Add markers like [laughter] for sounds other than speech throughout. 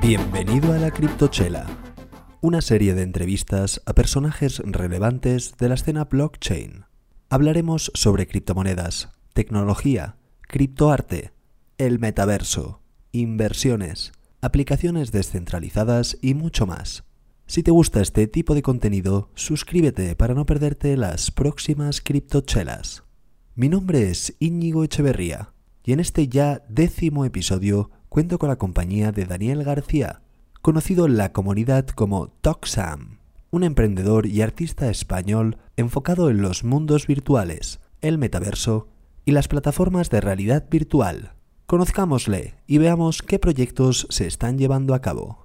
Bienvenido a la Criptochela, una serie de entrevistas a personajes relevantes de la escena blockchain. Hablaremos sobre criptomonedas, tecnología, criptoarte, el metaverso, inversiones, aplicaciones descentralizadas y mucho más. Si te gusta este tipo de contenido, suscríbete para no perderte las próximas criptochelas. Mi nombre es Íñigo Echeverría y en este ya décimo episodio cuento con la compañía de Daniel García, conocido en la comunidad como Toxam, un emprendedor y artista español enfocado en los mundos virtuales, el metaverso y las plataformas de realidad virtual. Conozcámosle y veamos qué proyectos se están llevando a cabo.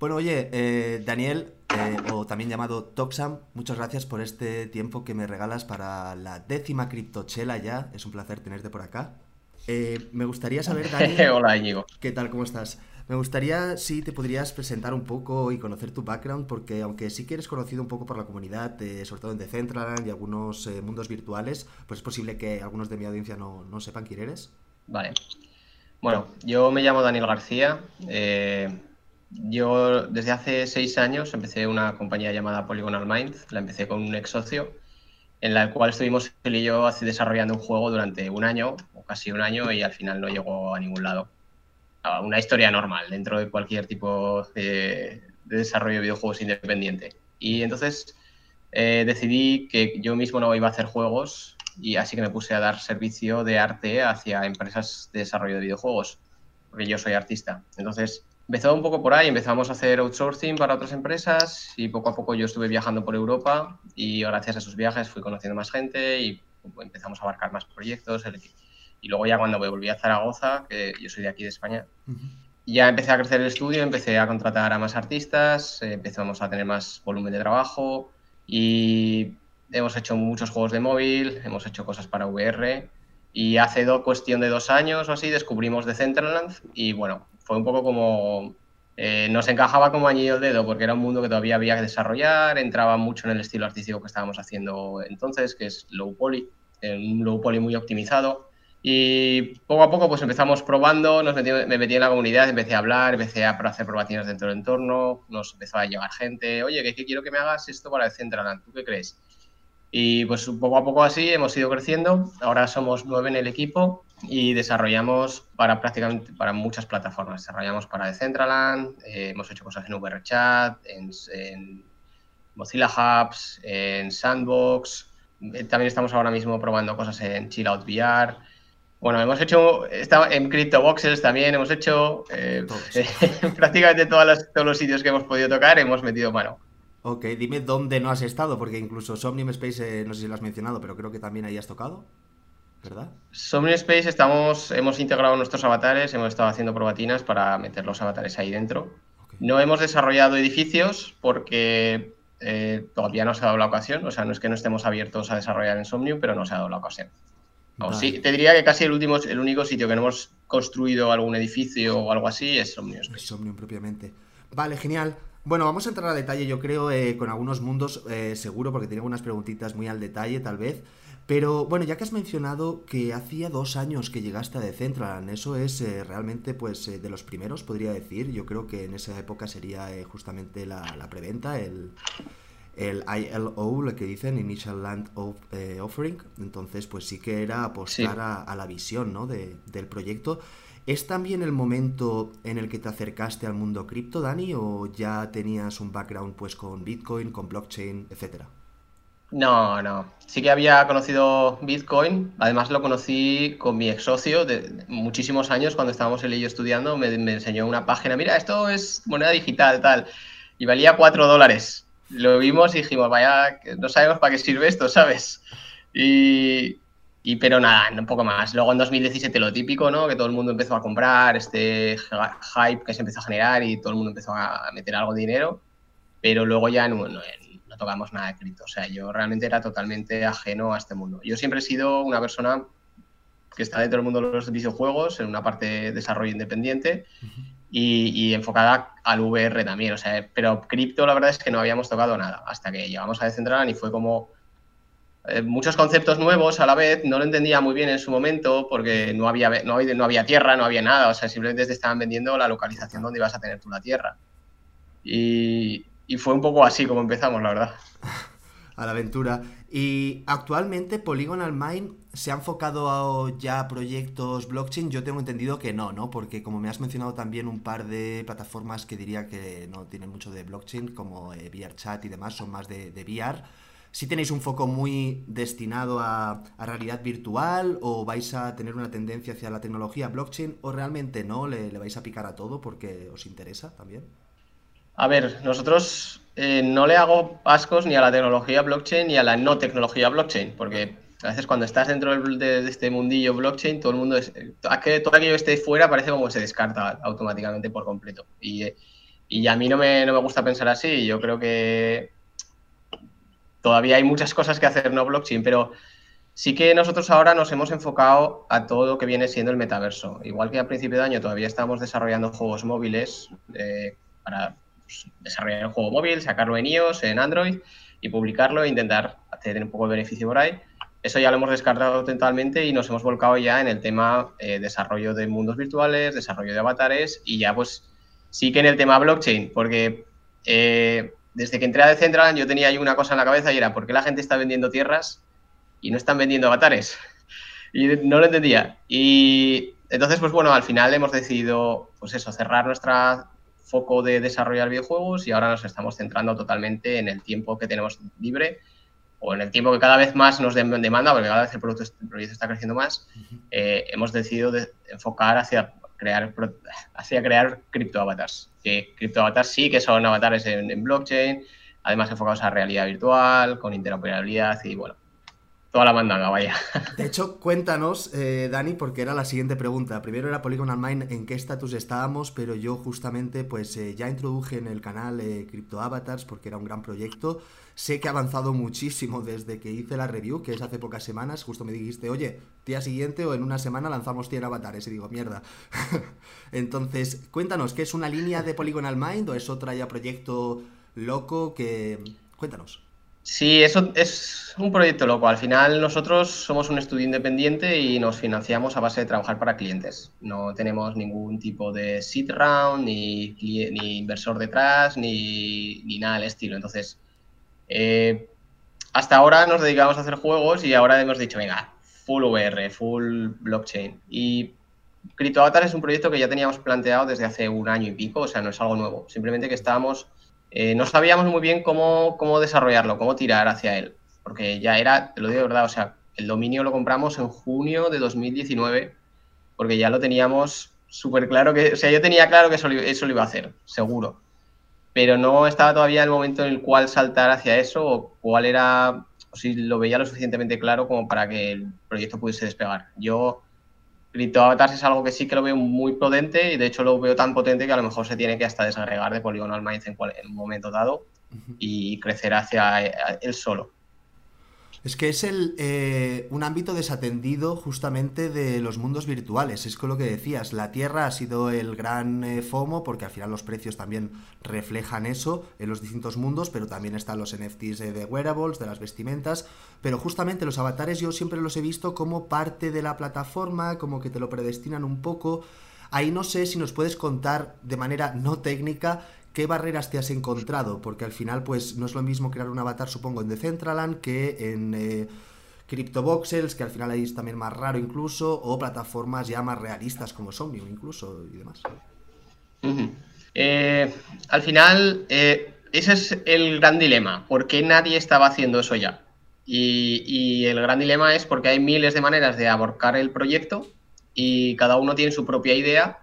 Bueno, oye, eh, Daniel, eh, o también llamado Toxam, muchas gracias por este tiempo que me regalas para la décima criptochela ya. Es un placer tenerte por acá. Eh, me gustaría saber, [laughs] Dani. Hola, Íñigo. ¿Qué tal? ¿Cómo estás? Me gustaría si te podrías presentar un poco y conocer tu background, porque aunque sí que eres conocido un poco por la comunidad, eh, sobre todo en Decentraland y algunos eh, mundos virtuales, pues es posible que algunos de mi audiencia no, no, sepan quién eres. Vale. Bueno, yo me llamo Daniel García. Yo desde hace seis años empecé una compañía llamada Polygonal Mind. La empecé con un ex socio, en la cual estuvimos él y yo desarrollando un juego durante un año casi un año y al final no llegó a ningún lado. Una historia normal dentro de cualquier tipo de, desarrollo de videojuegos independiente. Y entonces eh, decidí que yo mismo no iba a hacer juegos y así que me puse a dar servicio de arte hacia empresas de desarrollo de videojuegos, porque yo soy artista. Entonces empezó un poco por ahí, empezamos a hacer outsourcing para otras empresas y poco a poco yo estuve viajando por Europa y gracias a esos viajes fui conociendo más gente y empezamos a abarcar más proyectos. El, y luego ya cuando me volví a Zaragoza, que yo soy de aquí de España, ya empecé a crecer el estudio, empecé a contratar a más artistas, eh, empezamos a tener más volumen de trabajo y hemos hecho muchos juegos de móvil, hemos hecho cosas para VR y hace do, cuestión de dos años o así descubrimos Decentraland y bueno, fue un poco como... Eh, nos encajaba como añillo el dedo porque era un mundo que todavía había que desarrollar, entraba mucho en el estilo artístico que estábamos haciendo entonces, que es low poly, un low poly muy optimizado y poco a poco pues empezamos probando, nos me metí en la comunidad, empecé a hablar, empecé a hacer probaciones dentro del entorno, nos empezó a llegar gente, oye, que, quiero que me hagas esto para Decentraland, ¿tú qué crees? Y pues poco a poco así hemos ido creciendo, ahora somos nueve en el equipo y desarrollamos para prácticamente para muchas plataformas, desarrollamos para Decentraland, eh, hemos hecho cosas en VRChat, en, en Mozilla Hubs, en Sandbox, eh, también estamos ahora mismo probando cosas en Chillout VR, bueno, hemos hecho, en CryptoBoxes también, hemos hecho eh, [laughs] prácticamente todos los sitios que hemos podido tocar, hemos metido mano. Ok, dime dónde no has estado, porque incluso Somnium Space, eh, no sé si lo has mencionado, pero creo que también ahí has tocado, ¿verdad? Somnium Space estamos, hemos integrado nuestros avatares, hemos estado haciendo probatinas para meter los avatares ahí dentro. No hemos desarrollado edificios porque eh, todavía no se ha dado la ocasión, o sea, no es que no estemos abiertos a desarrollar en Somnium, pero no se ha dado la ocasión sí, te diría que casi el último, el único sitio que no hemos construido algún edificio o algo así es Somnium. Es Somnium propiamente. Vale, genial. Bueno, vamos a entrar a detalle, yo creo, eh, con algunos mundos, eh, seguro, porque tengo unas preguntitas muy al detalle, tal vez. Pero bueno, ya que has mencionado que hacía dos años que llegaste a Decentraland, eso es eh, realmente pues de los primeros, podría decir. Yo creo que en esa época sería justamente la, la preventa, el, el ILO, lo que dicen, Initial Land eh, Offering. Entonces, pues sí que era apostar a, la visión ¿no? del proyecto. ¿Es también el momento en el que te acercaste al mundo cripto, Dani, o ya tenías un background pues con Bitcoin, con blockchain, etcétera? No, no. Sí que había conocido Bitcoin. Además lo conocí con mi ex socio de muchísimos años cuando estábamos él y yo estudiando. Me, enseñó una página. Mira, esto es moneda digital, tal. Y valía 4 dólares lo vimos y dijimos, vaya, no sabemos para qué sirve esto, ¿sabes? Y, pero nada, un poco más. Luego en 2017 lo típico, ¿no? Que todo el mundo empezó a comprar, este hype que se empezó a generar y todo el mundo empezó a meter algo de dinero, pero luego ya no, no, tocamos nada de cripto. O sea, yo realmente era totalmente ajeno a este mundo. Yo siempre he sido una persona que está dentro del mundo de los videojuegos, en una parte de desarrollo independiente, y, enfocada al VR también. O sea, pero cripto la verdad es que no habíamos tocado nada hasta que llegamos a Decentraland y fue como eh, muchos conceptos nuevos a la vez, no lo entendía muy bien en su momento porque no había, no, había, no había tierra, no había nada, o sea, simplemente te estaban vendiendo la localización donde ibas a tener tú la tierra. Y, y fue un poco así como empezamos, la verdad. [laughs] A la aventura. Y actualmente Polygonal Mind se ha enfocado ya a proyectos blockchain. Yo tengo entendido que no, ¿no? Porque como me has mencionado también un par de plataformas que diría que no tienen mucho de blockchain, como eh, VRChat y demás, son más de, VR. ¿Sí tenéis un foco muy destinado a, realidad virtual o vais a tener una tendencia hacia la tecnología blockchain o realmente no? ¿Le, le vais a picar a todo porque os interesa también? A ver, nosotros eh, no le hago ascos ni a la tecnología blockchain ni a la no tecnología blockchain, porque a veces cuando estás dentro de, este mundillo blockchain, todo el mundo es, que todo aquello que esté fuera parece como que se descarta automáticamente por completo. Y, y a mí no me, no me, gusta pensar así. Yo creo que todavía hay muchas cosas que hacer no blockchain, pero sí que nosotros ahora nos hemos enfocado a todo lo que viene siendo el metaverso. Igual que a principio de año todavía estamos desarrollando juegos móviles eh, para desarrollar el juego móvil, sacarlo en iOS, en Android y publicarlo e intentar hacer un poco de beneficio por ahí. Eso ya lo hemos descartado totalmente y nos hemos volcado ya en el tema eh, desarrollo de mundos virtuales, desarrollo de avatares y ya pues sí que en el tema blockchain, porque eh, desde que entré a Decentraland yo tenía ahí una cosa en la cabeza y era ¿por qué la gente está vendiendo tierras y no están vendiendo avatares? [laughs] Y no lo entendía. Y entonces, pues bueno, al final hemos decidido, pues eso, cerrar nuestro foco de desarrollar videojuegos y ahora nos estamos centrando totalmente en el tiempo que tenemos libre o en el tiempo que cada vez más nos demanda, porque cada vez el, producto, proyecto está creciendo más, eh, hemos decidido enfocar hacia crear, hacia crear criptoavatars. Que criptoavatars sí que son avatares en, blockchain, además enfocados a realidad virtual, con interoperabilidad y bueno, toda la mandanga, vaya. De hecho, cuéntanos, eh, Dani, porque era la siguiente pregunta. Primero era Polygonal Mind, en qué estatus estábamos, pero yo justamente pues eh, ya introduje en el canal eh, Crypto Avatars porque era un gran proyecto. Sé que ha avanzado muchísimo desde que hice la review, que es hace pocas semanas. Justo me dijiste, oye, día siguiente o en una semana lanzamos 100 avatares. Y digo, mierda. [laughs] Entonces, cuéntanos, ¿qué es una línea de Polygonal Mind o es otra ya proyecto loco que... Cuéntanos. Sí, eso es un proyecto loco. Al final nosotros somos un estudio independiente y nos financiamos a base de trabajar para clientes. No tenemos ningún tipo de seed round, ni, ni inversor detrás, ni, ni, nada del estilo. Entonces, eh, hasta ahora nos dedicamos a hacer juegos y ahora hemos dicho, venga, full VR, full blockchain. Y CryptoAvatar es un proyecto que ya teníamos planteado desde hace un año y pico, o sea, no es algo nuevo. Simplemente que estábamos eh, no sabíamos muy bien cómo, cómo desarrollarlo, cómo tirar hacia él, porque ya era, te lo digo de verdad, o sea, el dominio lo compramos en junio de 2019, porque ya lo teníamos súper claro que, o sea, yo tenía claro que eso, eso lo iba a hacer, seguro, pero no estaba todavía el momento en el cual saltar hacia eso o cuál era, o si lo veía lo suficientemente claro como para que el proyecto pudiese despegar. Yo CryptoAvatars es algo que sí que lo veo muy potente y de hecho lo veo tan potente que a lo mejor se tiene que hasta desagregar de Polygonal Minds en, en un momento dado y crecer hacia él solo. Es que es el, eh, un ámbito desatendido justamente de los mundos virtuales. Es con lo que decías, la Tierra ha sido el gran eh, FOMO porque al final los precios también reflejan eso en los distintos mundos, pero también están los NFTs de wearables, de las vestimentas. Pero justamente los avatares yo siempre los he visto como parte de la plataforma, como que te lo predestinan un poco. Ahí no sé si nos puedes contar de manera no técnica ¿Qué barreras te has encontrado? Porque al final, pues no es lo mismo crear un avatar, supongo, en Decentraland que en eh, CryptoVoxels, que al final ahí es también más raro incluso, o plataformas ya más realistas como Somnium incluso y demás. Eh, al final, eh, ese es el gran dilema. ¿Por qué nadie estaba haciendo eso ya? Y, y, el gran dilema es porque hay miles de maneras de aborcar el proyecto y cada uno tiene su propia idea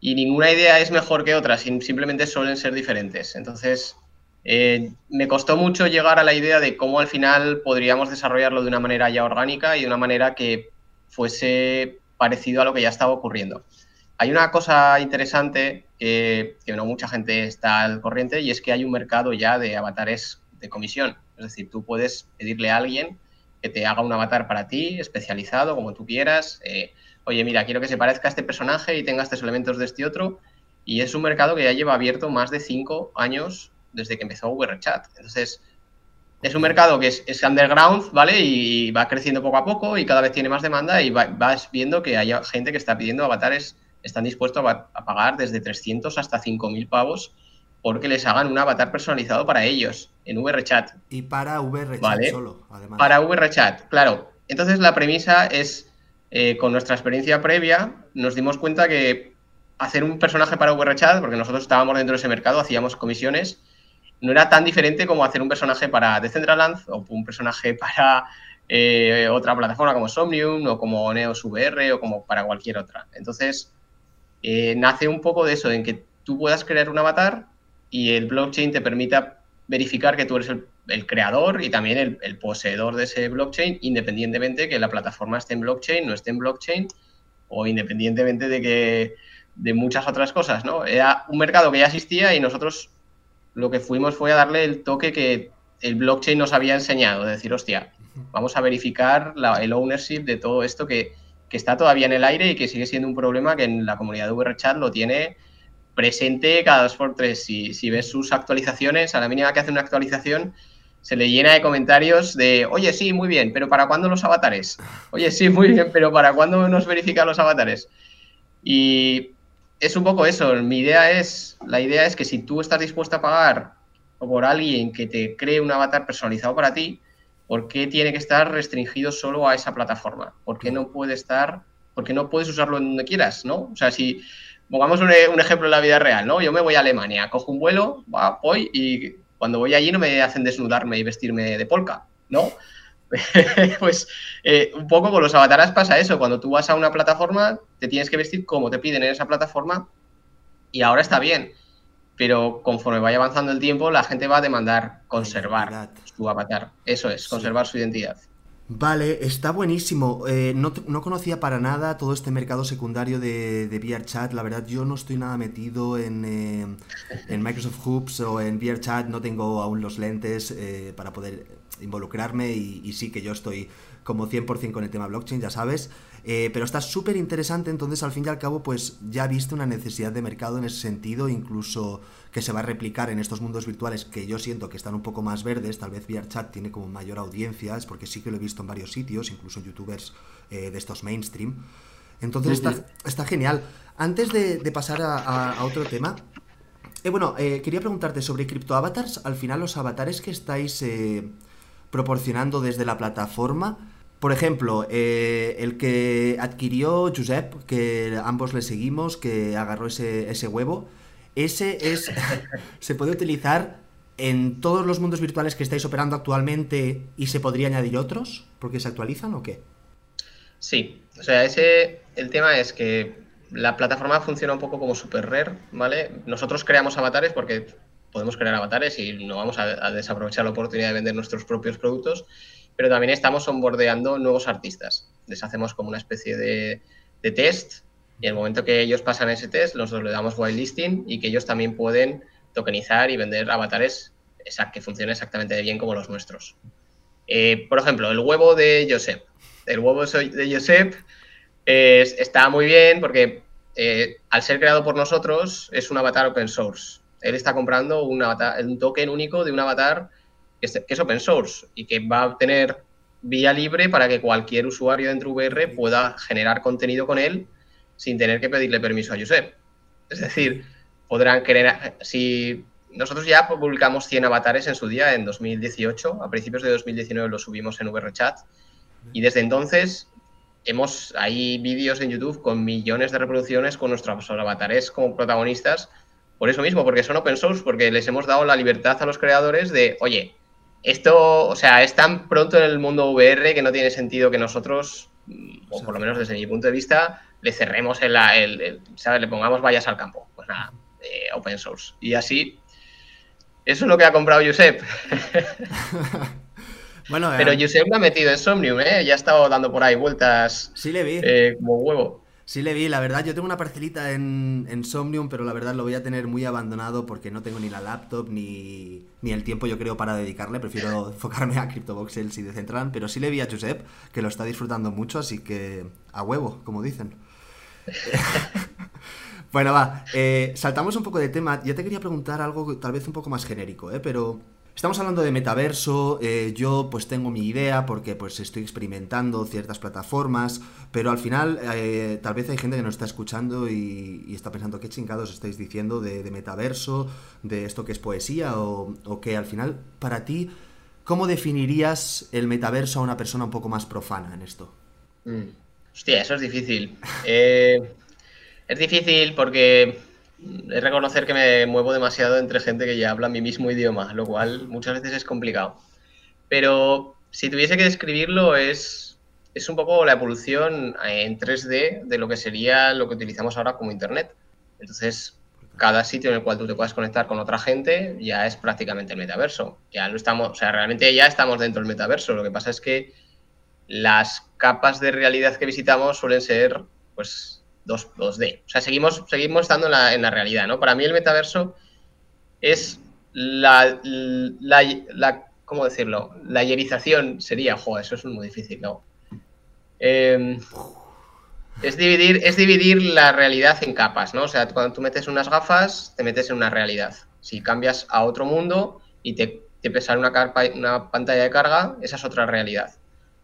y ninguna idea es mejor que otra, simplemente suelen ser diferentes. Entonces, eh, me costó mucho llegar a la idea de cómo al final podríamos desarrollarlo de una manera ya orgánica y de una manera que fuese parecido a lo que ya estaba ocurriendo. Hay una cosa interesante que, que no mucha gente está al corriente y es que hay un mercado ya de avatares de comisión. Es decir, tú puedes pedirle a alguien que te haga un avatar para ti, especializado, como tú quieras. Eh, oye, mira, quiero que se parezca a este personaje y tenga estos elementos de este otro. Y es un mercado que ya lleva abierto más de cinco años desde que empezó VRChat. Entonces, Es un mercado que es, underground, ¿vale? Y va creciendo poco a poco y cada vez tiene más demanda y vas viendo que hay gente que está pidiendo avatares, están dispuestos a, pagar desde 300 hasta 5.000 pavos porque les hagan un avatar personalizado para ellos en VRChat. Y para VRChat solo, además. Para VRChat, claro. Entonces la premisa es, eh, con nuestra experiencia previa, nos dimos cuenta que hacer un personaje para VRChat, porque nosotros estábamos dentro de ese mercado, hacíamos comisiones, no era tan diferente como hacer un personaje para Decentraland o un personaje [laughs] para eh, otra plataforma como Somnium o como Neos VR o como para cualquier otra. Entonces, eh, nace un poco de eso, en que tú puedas crear un avatar y el blockchain te permita verificar que tú eres el, creador y también el, poseedor de ese blockchain, independientemente que la plataforma esté en blockchain, no esté en blockchain, o independientemente de que de muchas otras cosas, ¿no? Era un mercado que ya existía y nosotros lo que fuimos fue a darle el toque que el blockchain nos había enseñado, de decir, hostia, vamos a verificar el ownership de todo esto que, que, está todavía en el aire y que sigue siendo un problema que en la comunidad de VRChat lo tiene presente cada dos por tres. Si, si ves sus actualizaciones, a la mínima que hace una actualización, se le llena de comentarios de, oye, sí, muy bien, pero ¿para cuándo los avatares? Oye, sí, muy bien, pero ¿para cuándo nos verifican los avatares? Y es un poco eso. Mi idea es, la idea es que si tú estás dispuesto a pagar por alguien que te cree un avatar personalizado para ti, ¿por qué tiene que estar restringido solo a esa plataforma? ¿Por qué no puede estar, porque no puedes usarlo en donde quieras, ¿no? O sea, si Pongamos un, ejemplo en la vida real, ¿no? Yo me voy a Alemania, cojo un vuelo, voy y cuando voy allí no me hacen desnudarme y vestirme de polka, ¿no? [laughs] pues eh, un poco con los avatares pasa eso. Cuando tú vas a una plataforma, te tienes que vestir como te piden en esa plataforma y ahora está bien. Pero conforme vaya avanzando el tiempo, la gente va a demandar conservar su avatar. Eso es, conservar su identidad. Vale, está buenísimo. Eh, no, conocía para nada todo este mercado secundario de, de VRChat. La verdad, yo no estoy nada metido en, eh, en Microsoft Hoops o en VRChat. No tengo aún los lentes eh, para poder involucrarme y, y, sí que yo estoy como 100% con el tema blockchain, ya sabes. pero está súper interesante, entonces al fin y al cabo, pues ya viste una necesidad de mercado en ese sentido, incluso que se va a replicar en estos mundos virtuales que yo siento que están un poco más verdes, tal vez VRChat tiene como mayor audiencia, es porque sí que lo he visto en varios sitios, incluso youtubers eh, de estos mainstream. Entonces está, genial. Antes de, pasar a, otro tema, eh, bueno, eh, quería preguntarte sobre criptoavatars. Al final, los avatares que estáis proporcionando desde la plataforma, por ejemplo, el que adquirió Josep, que ambos le seguimos, que agarró ese, ese huevo, ese es. [laughs] se puede utilizar en todos los mundos virtuales que estáis operando actualmente y se podría añadir otros porque se actualizan o qué? Sí, o sea, ese. El tema es que la plataforma funciona un poco como super rare, ¿vale? Nosotros creamos avatares porque podemos crear avatares y no vamos a, desaprovechar la oportunidad de vender nuestros propios productos, pero también estamos onboardeando nuevos artistas. Les hacemos como una especie de, test y el momento que ellos pasan ese test, nosotros le damos whitelisting y que ellos también pueden tokenizar y vender avatares que funcionen exactamente bien como los nuestros. Eh, por ejemplo, el huevo de Josep. El huevo de Josep está muy bien porque eh, al ser creado por nosotros es un avatar open source. Él está comprando un, avatar, un token único de un avatar que es, open source y que va a tener vía libre para que cualquier usuario dentro de VR pueda generar contenido con él sin tener que pedirle permiso a Josep. Es decir, podrán querer, si nosotros ya publicamos 100 avatares en su día, en 2018, a principios de 2019 lo subimos en VRChat, y desde entonces hemos, hay vídeos en YouTube con millones de reproducciones con nuestros avatares como protagonistas, por eso mismo, porque son open source, porque les hemos dado la libertad a los creadores de, oye, esto, o sea, es tan pronto en el mundo VR que no tiene sentido que nosotros, o por lo menos desde mi punto de vista, le cerremos el, el, ¿sabes? Le pongamos vallas al campo. Pues nada, eh, open source. Y así, eso es lo que ha comprado Josep. [laughs] bueno, Pero eh, Josep lo ha metido en Somnium, ¿eh? Ya ha estado dando por ahí vueltas. Sí, le vi. Eh, como huevo. Sí, le vi, la verdad, yo tengo una parcelita en, en, Somnium, pero la verdad lo voy a tener muy abandonado porque no tengo ni la laptop ni, ni el tiempo, yo creo, para dedicarle. Prefiero [laughs] enfocarme a CryptoVoxels y Decentraland, pero sí le vi a Josep, que lo está disfrutando mucho, así que a huevo, como dicen. [laughs] [laughs] bueno, va. Eh, saltamos un poco de tema. Ya te quería preguntar algo tal vez un poco más genérico, ¿eh? Pero Estamos hablando de metaverso, eh, yo pues tengo mi idea porque pues estoy experimentando ciertas plataformas, pero al final eh, tal vez hay gente que nos está escuchando y, está pensando qué chingados estáis diciendo de, metaverso, de esto que es poesía o, o, que al final para ti, ¿cómo definirías el metaverso a una persona un poco más profana en esto? Mm. Hostia, eso es difícil. Eh, es difícil porque es reconocer que me muevo demasiado entre gente que ya habla mi mismo idioma, lo cual muchas veces es complicado. Pero si tuviese que describirlo, es, es un poco la evolución en 3D de lo que sería lo que utilizamos ahora como Internet. Entonces, cada sitio en el cual tú te puedas conectar con otra gente ya es prácticamente el metaverso. Ya lo estamos, o sea, realmente ya estamos dentro del metaverso. Lo que pasa es que las capas de realidad que visitamos suelen ser, pues, 2, d O sea, seguimos, seguimos estando en la, realidad, ¿no? Para mí el metaverso es la, la, ¿cómo decirlo? La ayerización sería, joder, eso es muy difícil, ¿no? Em, es, dividir, es dividir la realidad en capas, ¿no? O sea, cuando tú metes unas gafas, te metes en una realidad. Si cambias a otro mundo y te, te sale una, una pantalla de carga, esa es otra realidad.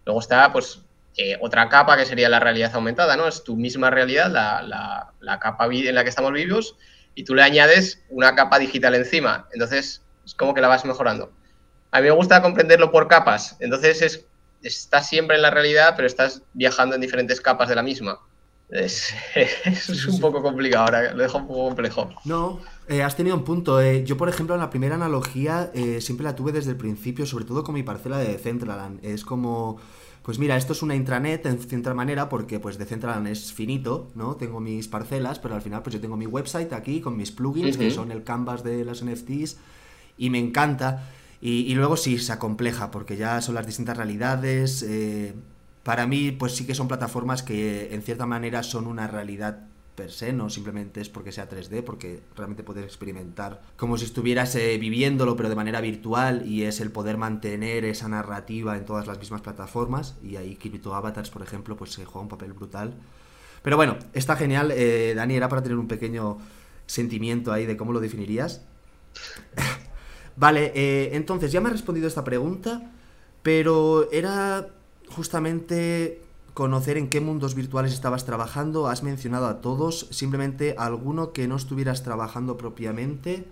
Luego está, pues, eh, otra capa que sería la realidad aumentada, ¿no? Es tu misma realidad, la, la, capa en la que estamos vivos, y tú le añades una capa digital encima. Entonces, es como que la vas mejorando. A mí me gusta comprenderlo por capas. Entonces, es, estás siempre en la realidad, pero estás viajando en diferentes capas de la misma. Es, [laughs] es un poco complicado, ahora lo dejo un poco complejo. No, eh, has tenido un punto. Eh. Yo, por ejemplo, en la primera analogía siempre la tuve desde el principio, sobre todo con mi parcela de Centraland. Es como pues mira, esto es una intranet en cierta manera porque pues Decentraland es finito, ¿no? Tengo mis parcelas, pero al final pues yo tengo mi website aquí con mis plugins, que son el canvas de las NFTs, y me encanta. Y, luego sí, se acompleja, porque ya son las distintas realidades. Eh, para mí, pues sí que son plataformas que en cierta manera son una realidad per se, no simplemente es porque sea 3D, porque realmente puedes experimentar como si estuvieras eh, viviéndolo, pero de manera virtual, y es el poder mantener esa narrativa en todas las mismas plataformas, y ahí Crypto Avatars, por ejemplo, pues se juega un papel brutal. Pero bueno, está genial, eh, Dani, era para tener un pequeño sentimiento ahí de cómo lo definirías. [laughs] vale, eh, entonces ya me has respondido esta pregunta, pero era justamente conocer en qué mundos virtuales estabas trabajando. Has mencionado a todos, simplemente alguno que no estuvieras trabajando propiamente.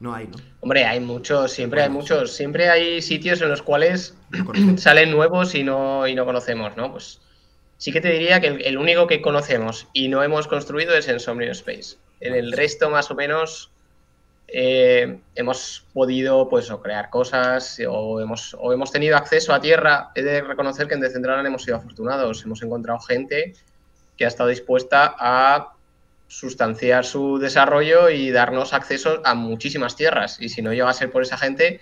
No hay, ¿no? Hombre, hay muchos, siempre hay muchos. Siempre hay sitios en los cuales [clears throat] salen nuevos y no, y no conocemos, ¿no? Pues sí que te diría que el, único que conocemos y no hemos construido es Insomnio Space. En el resto, más o menos, eh, hemos podido pues, crear cosas o hemos, o hemos tenido acceso a tierra. He de reconocer que en Decentraland hemos sido afortunados. Hemos encontrado gente que ha estado dispuesta a sustanciar su desarrollo y darnos acceso a muchísimas tierras. Y si no llega a ser por esa gente,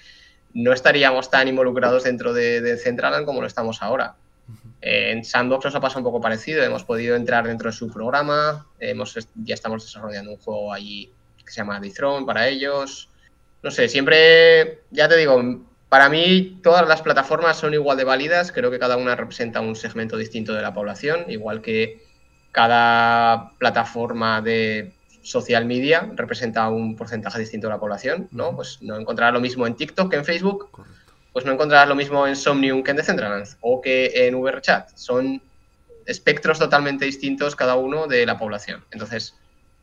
no estaríamos tan involucrados dentro de, Decentraland como lo estamos ahora. En Sandbox nos ha pasado un poco parecido. Hemos podido entrar dentro de su programa. Hemos, ya estamos desarrollando un juego allí que se llama The para ellos. No sé, siempre, ya te digo, para mí todas las plataformas son igual de válidas, creo que cada una representa un segmento distinto de la población, igual que cada plataforma de social media representa un porcentaje distinto de la población, ¿no? Pues no encontrarás lo mismo en TikTok que en Facebook, pues no encontrarás lo mismo en Somnium que en Decentraland o que en VRChat. Son espectros totalmente distintos cada uno de la población. Entonces,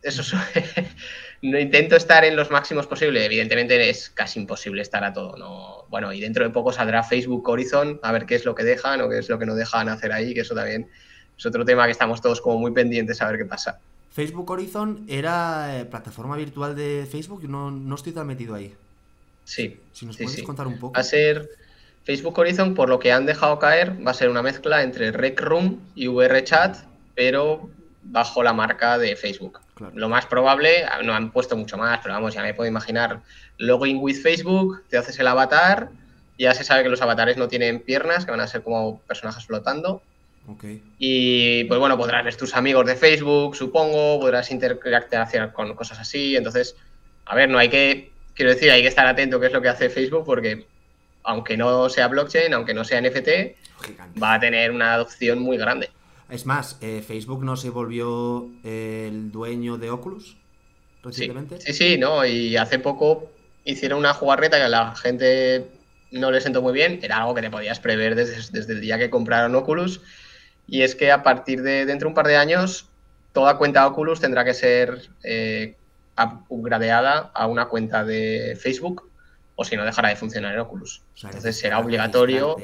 eso es, [laughs] intento estar en los máximos posibles. Evidentemente es casi imposible estar a todo. ¿no? Bueno, y dentro de poco saldrá Facebook Horizon, a ver qué es lo que dejan o qué es lo que no dejan hacer ahí, que eso también es otro tema que estamos todos como muy pendientes a ver qué pasa. Facebook Horizon era eh, plataforma virtual de Facebook, no, no estoy tan metido ahí. Sí. Si nos puedes contar un poco. Va a ser Facebook Horizon, por lo que han dejado caer, va a ser una mezcla entre Rec Room y VRChat, pero bajo la marca de Facebook. Lo más probable, no han puesto mucho más, pero vamos, ya me puedo imaginar login with Facebook, te haces el avatar, ya se sabe que los avatares no tienen piernas, que van a ser como personajes flotando. Y pues bueno, podrás ver tus amigos de Facebook, supongo, podrás interactuar con cosas así. Entonces, a ver, no hay que, quiero decir, hay que estar atento qué es lo que hace Facebook porque aunque no sea blockchain, aunque no sea NFT, va a tener una adopción muy grande. Es más, eh, Facebook no se volvió el dueño de Oculus recientemente. Sí, sí, no, y hace poco hicieron una jugarreta que a la gente no le sentó muy bien, era algo que te podías prever desde, desde el día que compraron Oculus, y es que a partir de dentro de un par de años, toda cuenta Oculus tendrá que ser eh, upgradeada a una cuenta de Facebook, o si no dejará de funcionar en Oculus. Entonces será obligatorio.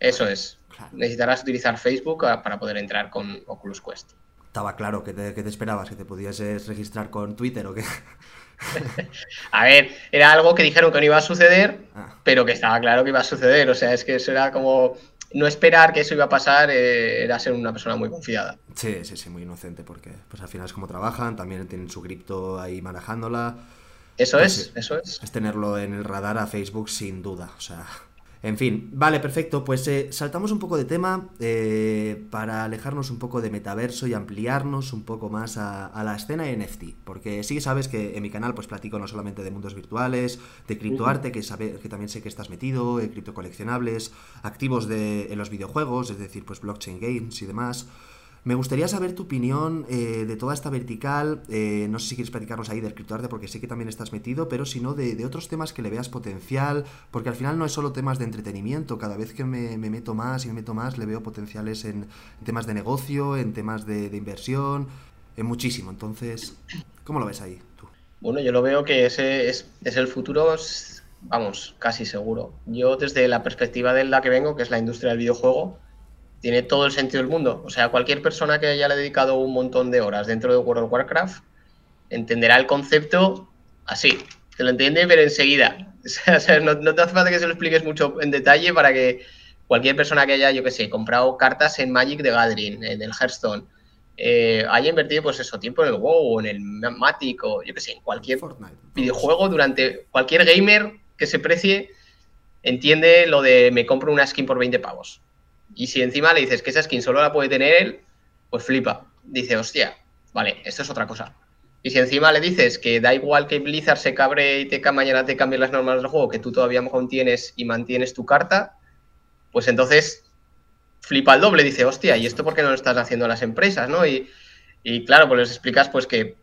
Eso es. Necesitarás utilizar Facebook para poder entrar con Oculus Quest. Estaba claro que te, que te esperabas, que te podías registrar con Twitter o qué. [laughs] a ver, era algo que dijeron que no iba a suceder, ah. pero que estaba claro que iba a suceder. O sea, es que eso era como no esperar que eso iba a pasar, eh, era ser una persona muy confiada. Sí, sí, sí, muy inocente, porque pues al final es como trabajan, también tienen su cripto ahí manejándola. Eso pues es, eso es. Es tenerlo en el radar a Facebook sin duda, o sea, en fin, vale, perfecto. Pues eh, saltamos un poco de tema eh, para alejarnos un poco de metaverso y ampliarnos un poco más a, la escena de NFT. Porque sí sabes que en mi canal pues platico no solamente de mundos virtuales, de criptoarte, que, sabe, que también sé que estás metido, de criptocoleccionables, activos de, en los videojuegos, es decir, pues blockchain games y demás. Me gustaría saber tu opinión eh, de toda esta vertical. Eh, no sé si quieres platicarnos ahí del criptoarte, porque sé que también estás metido, pero si no, de, otros temas que le veas potencial, porque al final no es solo temas de entretenimiento. Cada vez que me, meto más y me meto más, le veo potenciales en, temas de negocio, en temas de, inversión, en muchísimo. Entonces, ¿cómo lo ves ahí tú? Bueno, yo lo veo que ese es, es el futuro, vamos, casi seguro. Yo desde la perspectiva de la que vengo, que es la industria del videojuego, tiene todo el sentido del mundo. O sea, cualquier persona que haya dedicado un montón de horas dentro de World of Warcraft entenderá el concepto así. Se lo entiende, pero enseguida. [laughs] O sea, no, te hace falta que se lo expliques mucho en detalle para que cualquier persona que haya, yo que sé, comprado cartas en Magic de Gathering, en el Hearthstone, eh, haya invertido, pues eso, tiempo en el WoW, en el Matic, o yo que sé, en cualquier videojuego, durante cualquier gamer que se precie, entiende lo de me compro una skin por 20 pavos. Y si encima le dices que esa skin solo la puede tener él, pues flipa. Dice, hostia, vale, esto es otra cosa. Y si encima le dices que da igual que Blizzard se cabre y te mañana te cambie las normas del juego, que tú todavía tienes y mantienes tu carta, pues entonces flipa el doble, dice, hostia, ¿y esto por qué no lo estás haciendo las empresas? ¿no? Y, y claro, pues les explicas pues que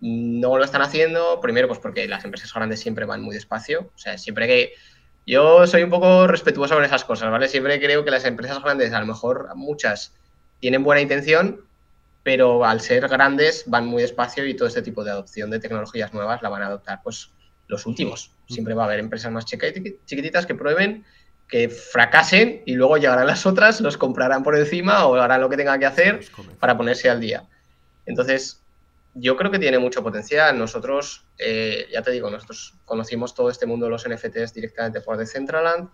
no lo están haciendo, primero pues porque las empresas grandes siempre van muy despacio, o sea, siempre que yo soy un poco respetuoso con esas cosas, ¿vale? Siempre creo que las empresas grandes, a lo mejor muchas, tienen buena intención, pero al ser grandes van muy despacio y todo este tipo de adopción de tecnologías nuevas la van a adoptar pues los últimos. Siempre va a haber empresas más chiquititas que prueben, que fracasen y luego llegarán las otras, los comprarán por encima o harán lo que tengan que hacer para ponerse al día. Entonces, yo creo que tiene mucho potencial. Nosotros, eh, ya te digo, nosotros conocimos todo este mundo de los NFTs directamente por Decentraland.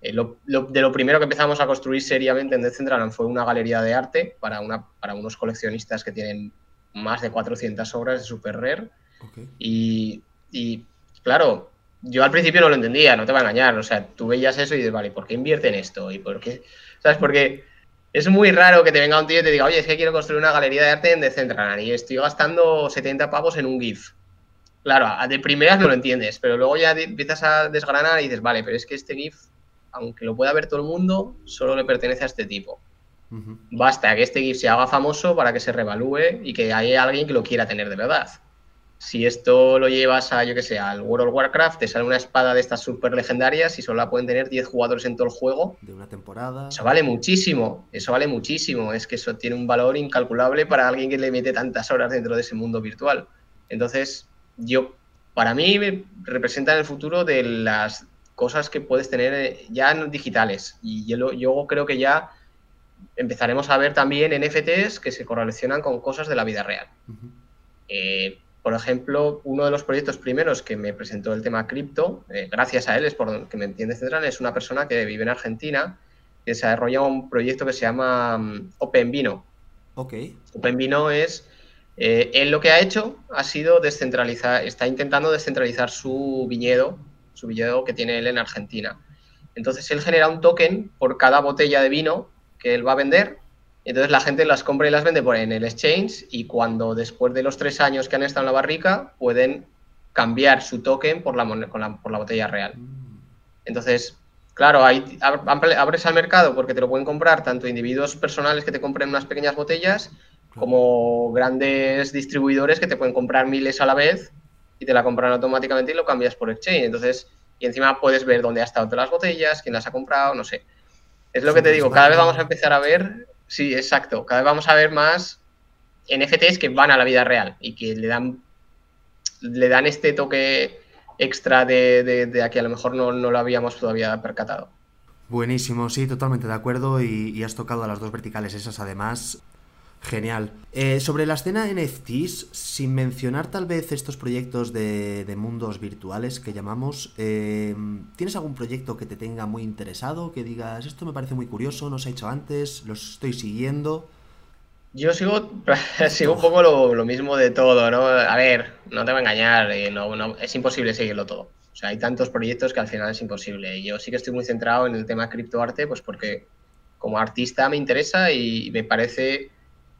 Eh, de lo primero que empezamos a construir seriamente en Decentraland fue una galería de arte para, una, para unos coleccionistas que tienen más de 400 obras de Super Rare. Y, y, claro, yo al principio no lo entendía, no te va a engañar. O sea, tú veías eso y dices, vale, ¿por qué invierte en esto? ¿Y por qué? ¿Sabes? Porque es muy raro que te venga un tío y te diga, oye, es que quiero construir una galería de arte en Decentraland y estoy gastando 70 pavos en un GIF. Claro, de primeras no lo entiendes, pero luego ya empiezas a desgranar y dices, vale, pero es que este GIF, aunque lo pueda ver todo el mundo, solo le pertenece a este tipo. Basta que este GIF se haga famoso para que se revalúe y que haya alguien que lo quiera tener de verdad. Si esto lo llevas a, yo que sé, al World of Warcraft, te sale una espada de estas super legendarias y solo la pueden tener 10 jugadores en todo el juego. De una temporada. Eso vale muchísimo, eso vale muchísimo. Es que eso tiene un valor incalculable para alguien que le mete tantas horas dentro de ese mundo virtual. Entonces, yo, para mí, representa el futuro de las cosas que puedes tener eh, ya digitales. Y yo, yo creo que ya empezaremos a ver también NFTs que se correlacionan con cosas de la vida real. Por ejemplo, uno de los proyectos primeros que me presentó el tema cripto, eh, gracias a él, es por que me entiende Central, es una persona que vive en Argentina, que desarrolla un proyecto que se llama um, Open Vino. Ok. Open Vino es, eh, él lo que ha hecho ha sido descentralizar, está intentando descentralizar su viñedo, su viñedo que tiene él en Argentina. Entonces él genera un token por cada botella de vino que él va a vender entonces la gente las compra y las vende por en el exchange y cuando después de los tres años que han estado en la barrica pueden cambiar su token por la, por la botella real. Mm. Entonces, claro, ahí abres al mercado porque te lo pueden comprar tanto individuos personales que te compren unas pequeñas botellas como grandes distribuidores que te pueden comprar miles a la vez y te la compran automáticamente y lo cambias por exchange. Entonces, y encima puedes ver dónde ha estado todas las botellas, quién las ha comprado, no sé. Es lo que te digo, cada vez vamos a empezar a ver, sí, exacto, cada vez vamos a ver más NFTs que van a la vida real y que le dan, le dan este toque extra de, de, que a lo mejor no, no, lo habíamos todavía percatado. Buenísimo, sí, totalmente de acuerdo y, y has tocado a las dos verticales esas además. Genial. Eh, sobre la escena NFTs, sin mencionar tal vez estos proyectos de, mundos virtuales que llamamos, eh, ¿tienes algún proyecto que te tenga muy interesado? Que digas, esto me parece muy curioso, no se ha hecho antes, los estoy siguiendo. Yo sigo, [laughs] sigo un poco lo, mismo de todo, ¿no? A ver, no te voy a engañar, eh, no, es imposible seguirlo todo. O sea, hay tantos proyectos que al final es imposible. Yo sí que estoy muy centrado en el tema criptoarte, pues porque como artista me interesa y me parece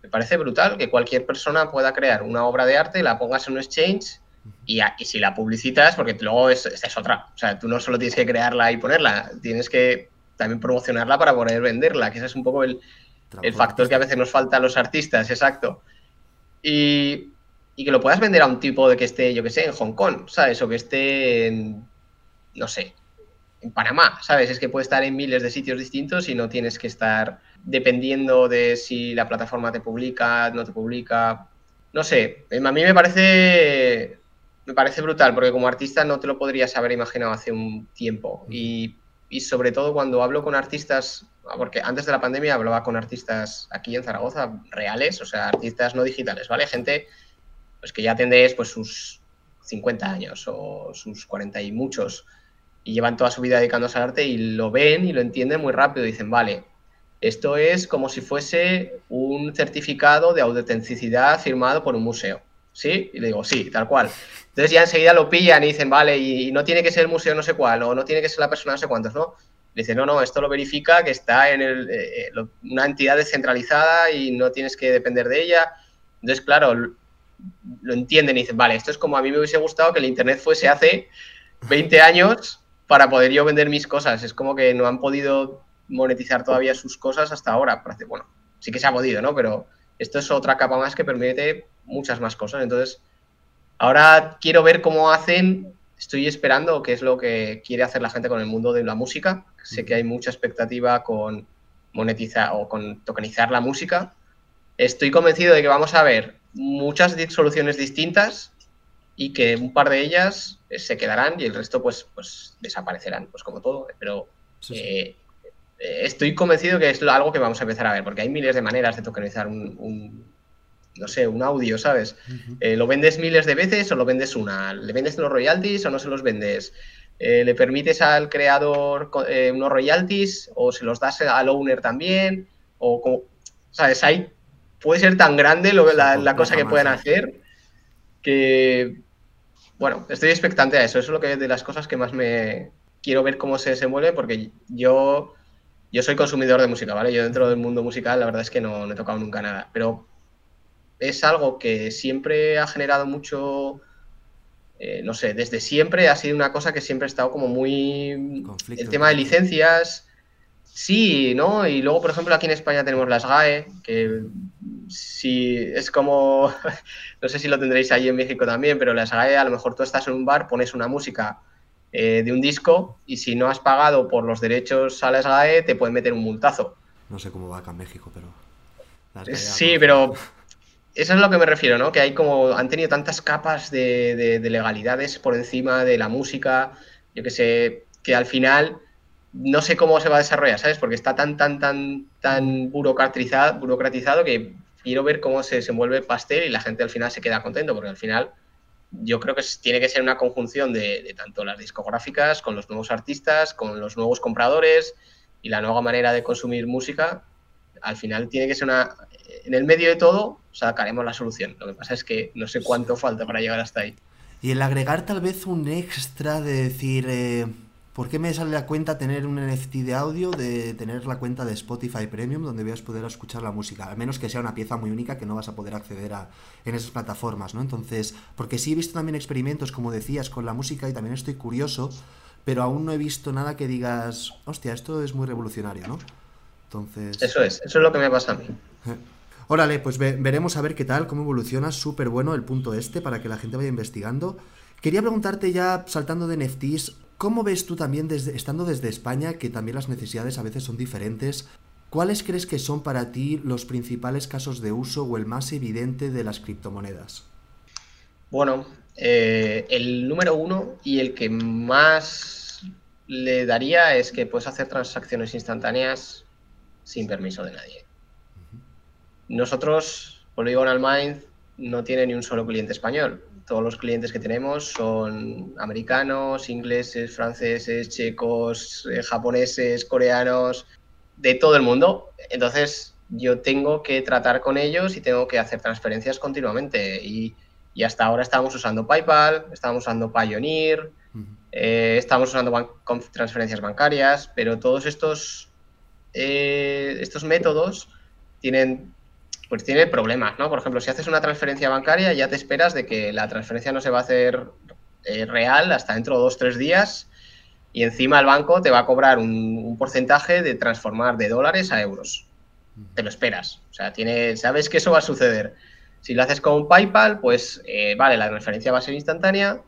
me parece brutal que cualquier persona pueda crear una obra de arte, la pongas en un exchange y, si la publicitas, porque luego es, esta es otra. O sea, tú no solo tienes que crearla y ponerla, tienes que también promocionarla para poder venderla, que ese es un poco el, factor que a veces nos falta a los artistas, exacto. Y, que lo puedas vender a un tipo de que esté, yo que sé, en Hong Kong, ¿sabes? O que esté en, no sé, en Panamá, ¿sabes? Es que puede estar en miles de sitios distintos y no tienes que estar dependiendo de si la plataforma te publica, no te publica. No sé, a mí me parece, me parece brutal, porque como artista no te lo podrías haber imaginado hace un tiempo. Y, y sobre todo cuando hablo con artistas, porque antes de la pandemia hablaba con artistas aquí en Zaragoza, reales, o sea, artistas no digitales, ¿vale? Gente pues que ya tendréis pues sus 50 años o sus 40 y muchos y llevan toda su vida dedicándose al arte y lo ven y lo entienden muy rápido. Dicen, vale, esto es como si fuese un certificado de autenticidad firmado por un museo. ¿Sí? Y le digo, sí, tal cual. Entonces ya enseguida lo pillan y dicen, vale, y, no tiene que ser el museo no sé cuál, o no tiene que ser la persona no sé cuántos, ¿no? Dicen, no, no, esto lo verifica que está en el, eh, eh, una entidad descentralizada y no tienes que depender de ella. Entonces, claro, lo entienden y dicen, vale, esto es como a mí me hubiese gustado que el Internet fuese hace 20 años para poder yo vender mis cosas. Es como que no han podido monetizar todavía sus cosas hasta ahora. Bueno, sí que se ha podido, ¿no? Pero esto es otra capa más que permite muchas más cosas. Entonces, ahora quiero ver cómo hacen, estoy esperando qué es lo que quiere hacer la gente con el mundo de la música. Sé que hay mucha expectativa con monetizar o con tokenizar la música. Estoy convencido de que vamos a ver muchas soluciones distintas y que un par de ellas eh, se quedarán y el resto pues, pues desaparecerán, pues como todo. Pero eh, eh, estoy convencido que es algo que vamos a empezar a ver, porque hay miles de maneras de tokenizar un, no sé, un audio, ¿sabes? Eh, lo vendes miles de veces o lo vendes una, le vendes los royalties o no se los vendes. Eh, le permites al creador unos royalties o se los das al owner también, o como, ¿sabes? Hay, puede ser tan grande lo, la, la cosa que puedan hacer que, bueno, estoy expectante a eso. Eso es lo que de las cosas que más me quiero ver cómo se desenvuelve, porque yo yo soy consumidor de música, ¿vale? Yo dentro del mundo musical la verdad es que no, he tocado nunca nada, pero es algo que siempre ha generado mucho, eh, no sé, desde siempre ha sido una cosa que siempre ha estado como muy... el tema de licencias, sí, ¿no? Y luego, por ejemplo, aquí en España tenemos las GAE, que sí, es como, [laughs] no sé si lo tendréis allí en México también, pero las GAE a lo mejor tú estás en un bar, pones una música eh, de un disco y si no has pagado por los derechos a la SGAE te pueden meter un multazo. No sé cómo va acá en México, pero... Sí, pero eso es lo que me refiero, ¿no? Que hay como, han tenido tantas capas de, legalidades por encima de la música, yo que sé, que al final no sé cómo se va a desarrollar, ¿sabes? Porque está tan, tan, tan, tan burocratizado, burocratizado que quiero ver cómo se desenvuelve el pastel y la gente al final se queda contento, porque al final yo creo que tiene que ser una conjunción de, tanto las discográficas, con los nuevos artistas, con los nuevos compradores y la nueva manera de consumir música. Al final tiene que ser una... En el medio de todo sacaremos la solución. Lo que pasa es que no sé cuánto falta para llegar hasta ahí. Y el agregar tal vez un extra de decir... Eh, ¿Por qué me sale la cuenta tener un NFT de audio de tener la cuenta de Spotify Premium donde vas a poder escuchar la música? Al menos que sea una pieza muy única que no vas a poder acceder a en esas plataformas, ¿no? Entonces, porque sí he visto también experimentos, como decías, con la música y también estoy curioso, pero aún no he visto nada que digas, hostia, esto es muy revolucionario, ¿no? Entonces... Eso es, eso es lo que me pasa a mí. [laughs] Órale, pues veremos a ver qué tal, cómo evoluciona. Súper bueno el punto este para que la gente vaya investigando. Quería preguntarte ya, saltando de NFTs, ¿cómo ves tú también, desde, estando desde España, que también las necesidades a veces son diferentes? ¿Cuáles crees que son para ti los principales casos de uso o el más evidente de las criptomonedas? Bueno, eh, el número uno y el que más le daría es que puedes hacer transacciones instantáneas sin permiso de nadie. Nosotros, Polygonal Mind, no tiene ni un solo cliente español. Todos los clientes que tenemos son americanos, ingleses, franceses, checos, eh, japoneses, coreanos, de todo el mundo. Entonces, yo tengo que tratar con ellos y tengo que hacer transferencias continuamente. Y, hasta ahora estábamos usando PayPal, estábamos usando Pioneer, eh, estamos usando transferencias bancarias, pero todos estos, eh, estos métodos tienen pues tiene problemas, ¿no? Por ejemplo, si haces una transferencia bancaria, ya te esperas de que la transferencia no se va a hacer eh, real hasta dentro de dos, tres días y encima el banco te va a cobrar un, porcentaje de transformar de dólares a euros. Te lo esperas. O sea, tiene, sabes que eso va a suceder. Si lo haces con PayPal, pues eh, vale, la transferencia va a ser instantánea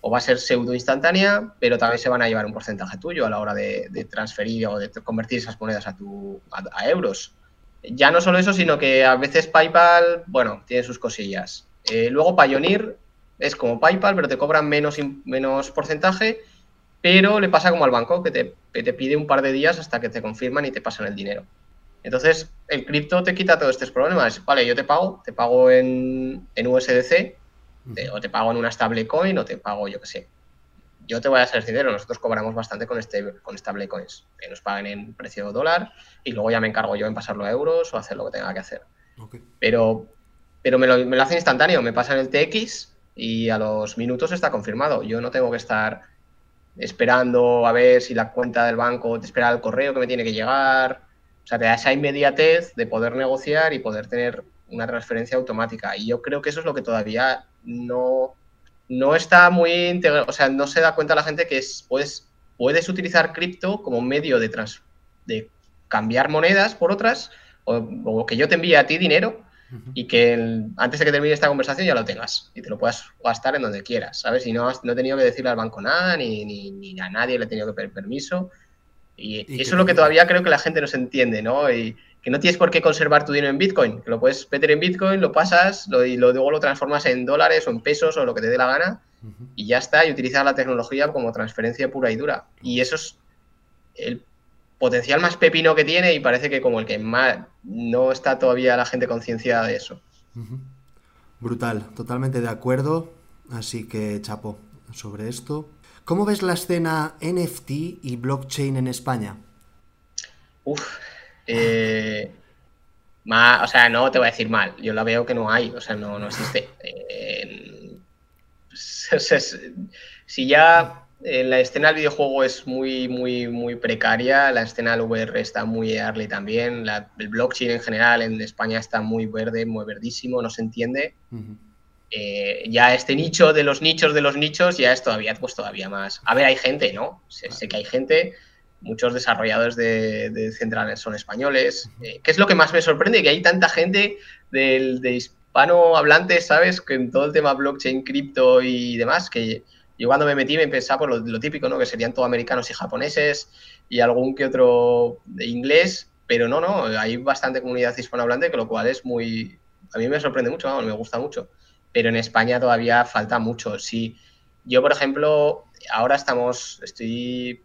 o va a ser pseudo instantánea, pero también se van a llevar un porcentaje tuyo a la hora de, transferir o de convertir esas monedas a, tu, a euros. Ya no solo eso, sino que a veces PayPal, bueno, tiene sus cosillas. Eh, luego Pioneer es como PayPal, pero te cobran menos, menos porcentaje, pero le pasa como al banco, que te, pide un par de días hasta que te confirman y te pasan el dinero. Entonces, el cripto te quita todos estos problemas. Vale, yo te pago, te pago en, USDC, o te pago en una stablecoin, o te pago, yo qué sé, yo te voy a hacer dinero. Nosotros cobramos bastante con, este, con stablecoins, que nos paguen en precio dólar y luego ya me encargo yo en pasarlo a euros o hacer lo que tenga que hacer. Pero, pero me, lo, me lo hacen instantáneo, me pasan el TX y a los minutos está confirmado. Yo no tengo que estar esperando a ver si la cuenta del banco te espera el correo que me tiene que llegar. O sea, te da esa inmediatez de poder negociar y poder tener una transferencia automática. Y yo creo que eso es lo que todavía no, no está muy integrado, o sea, no se da cuenta la gente que es, puedes, puedes utilizar cripto como medio de, trans, de cambiar monedas por otras, o, que yo te envíe a ti dinero y que antes de que termine esta conversación ya lo tengas y te lo puedas gastar en donde quieras, ¿sabes? Y no, no he tenido que decirle al banco nada, ni, ni, a nadie le he tenido que pedir permiso. Y, eso es lo que todavía creo que la gente no se entiende, ¿no? Y, que no tienes por qué conservar tu dinero en Bitcoin, que lo puedes meter en Bitcoin, lo pasas lo, y luego lo transformas en dólares o en pesos o lo que te dé la gana y ya está, y utilizas la tecnología como transferencia pura y dura. Y eso es el potencial más pepino que tiene y parece que como el que más no está todavía la gente concienciada de eso. Brutal, totalmente de acuerdo. Así que, Chapo, sobre esto. ¿Cómo ves la escena NFT y blockchain en España? Uf, eh, o sea, no te voy a decir mal, yo la veo que no hay, o sea, no, no existe. Eh, [laughs] si ya en la escena del videojuego es muy, muy, muy precaria, la escena del VR está muy early también, el blockchain en general en España está muy verde, muy verdísimo, no se entiende. Eh, ya este nicho de los nichos de los nichos ya es todavía, pues todavía más. A ver, hay gente, ¿no? sé que hay gente, muchos desarrolladores de, de Central son españoles. Eh, ¿Qué es lo que más me sorprende? Que hay tanta gente de, de hispanohablantes, ¿sabes? Que en todo el tema blockchain, cripto y demás, que yo cuando me metí me pensaba por lo, típico, ¿no? Que serían todo americanos y japoneses y algún que otro de inglés, pero no, no, hay bastante comunidad hispanohablante, que lo cual es muy... A mí me sorprende mucho, me gusta mucho, pero en España todavía falta mucho. Si yo, por ejemplo, ahora estamos, estoy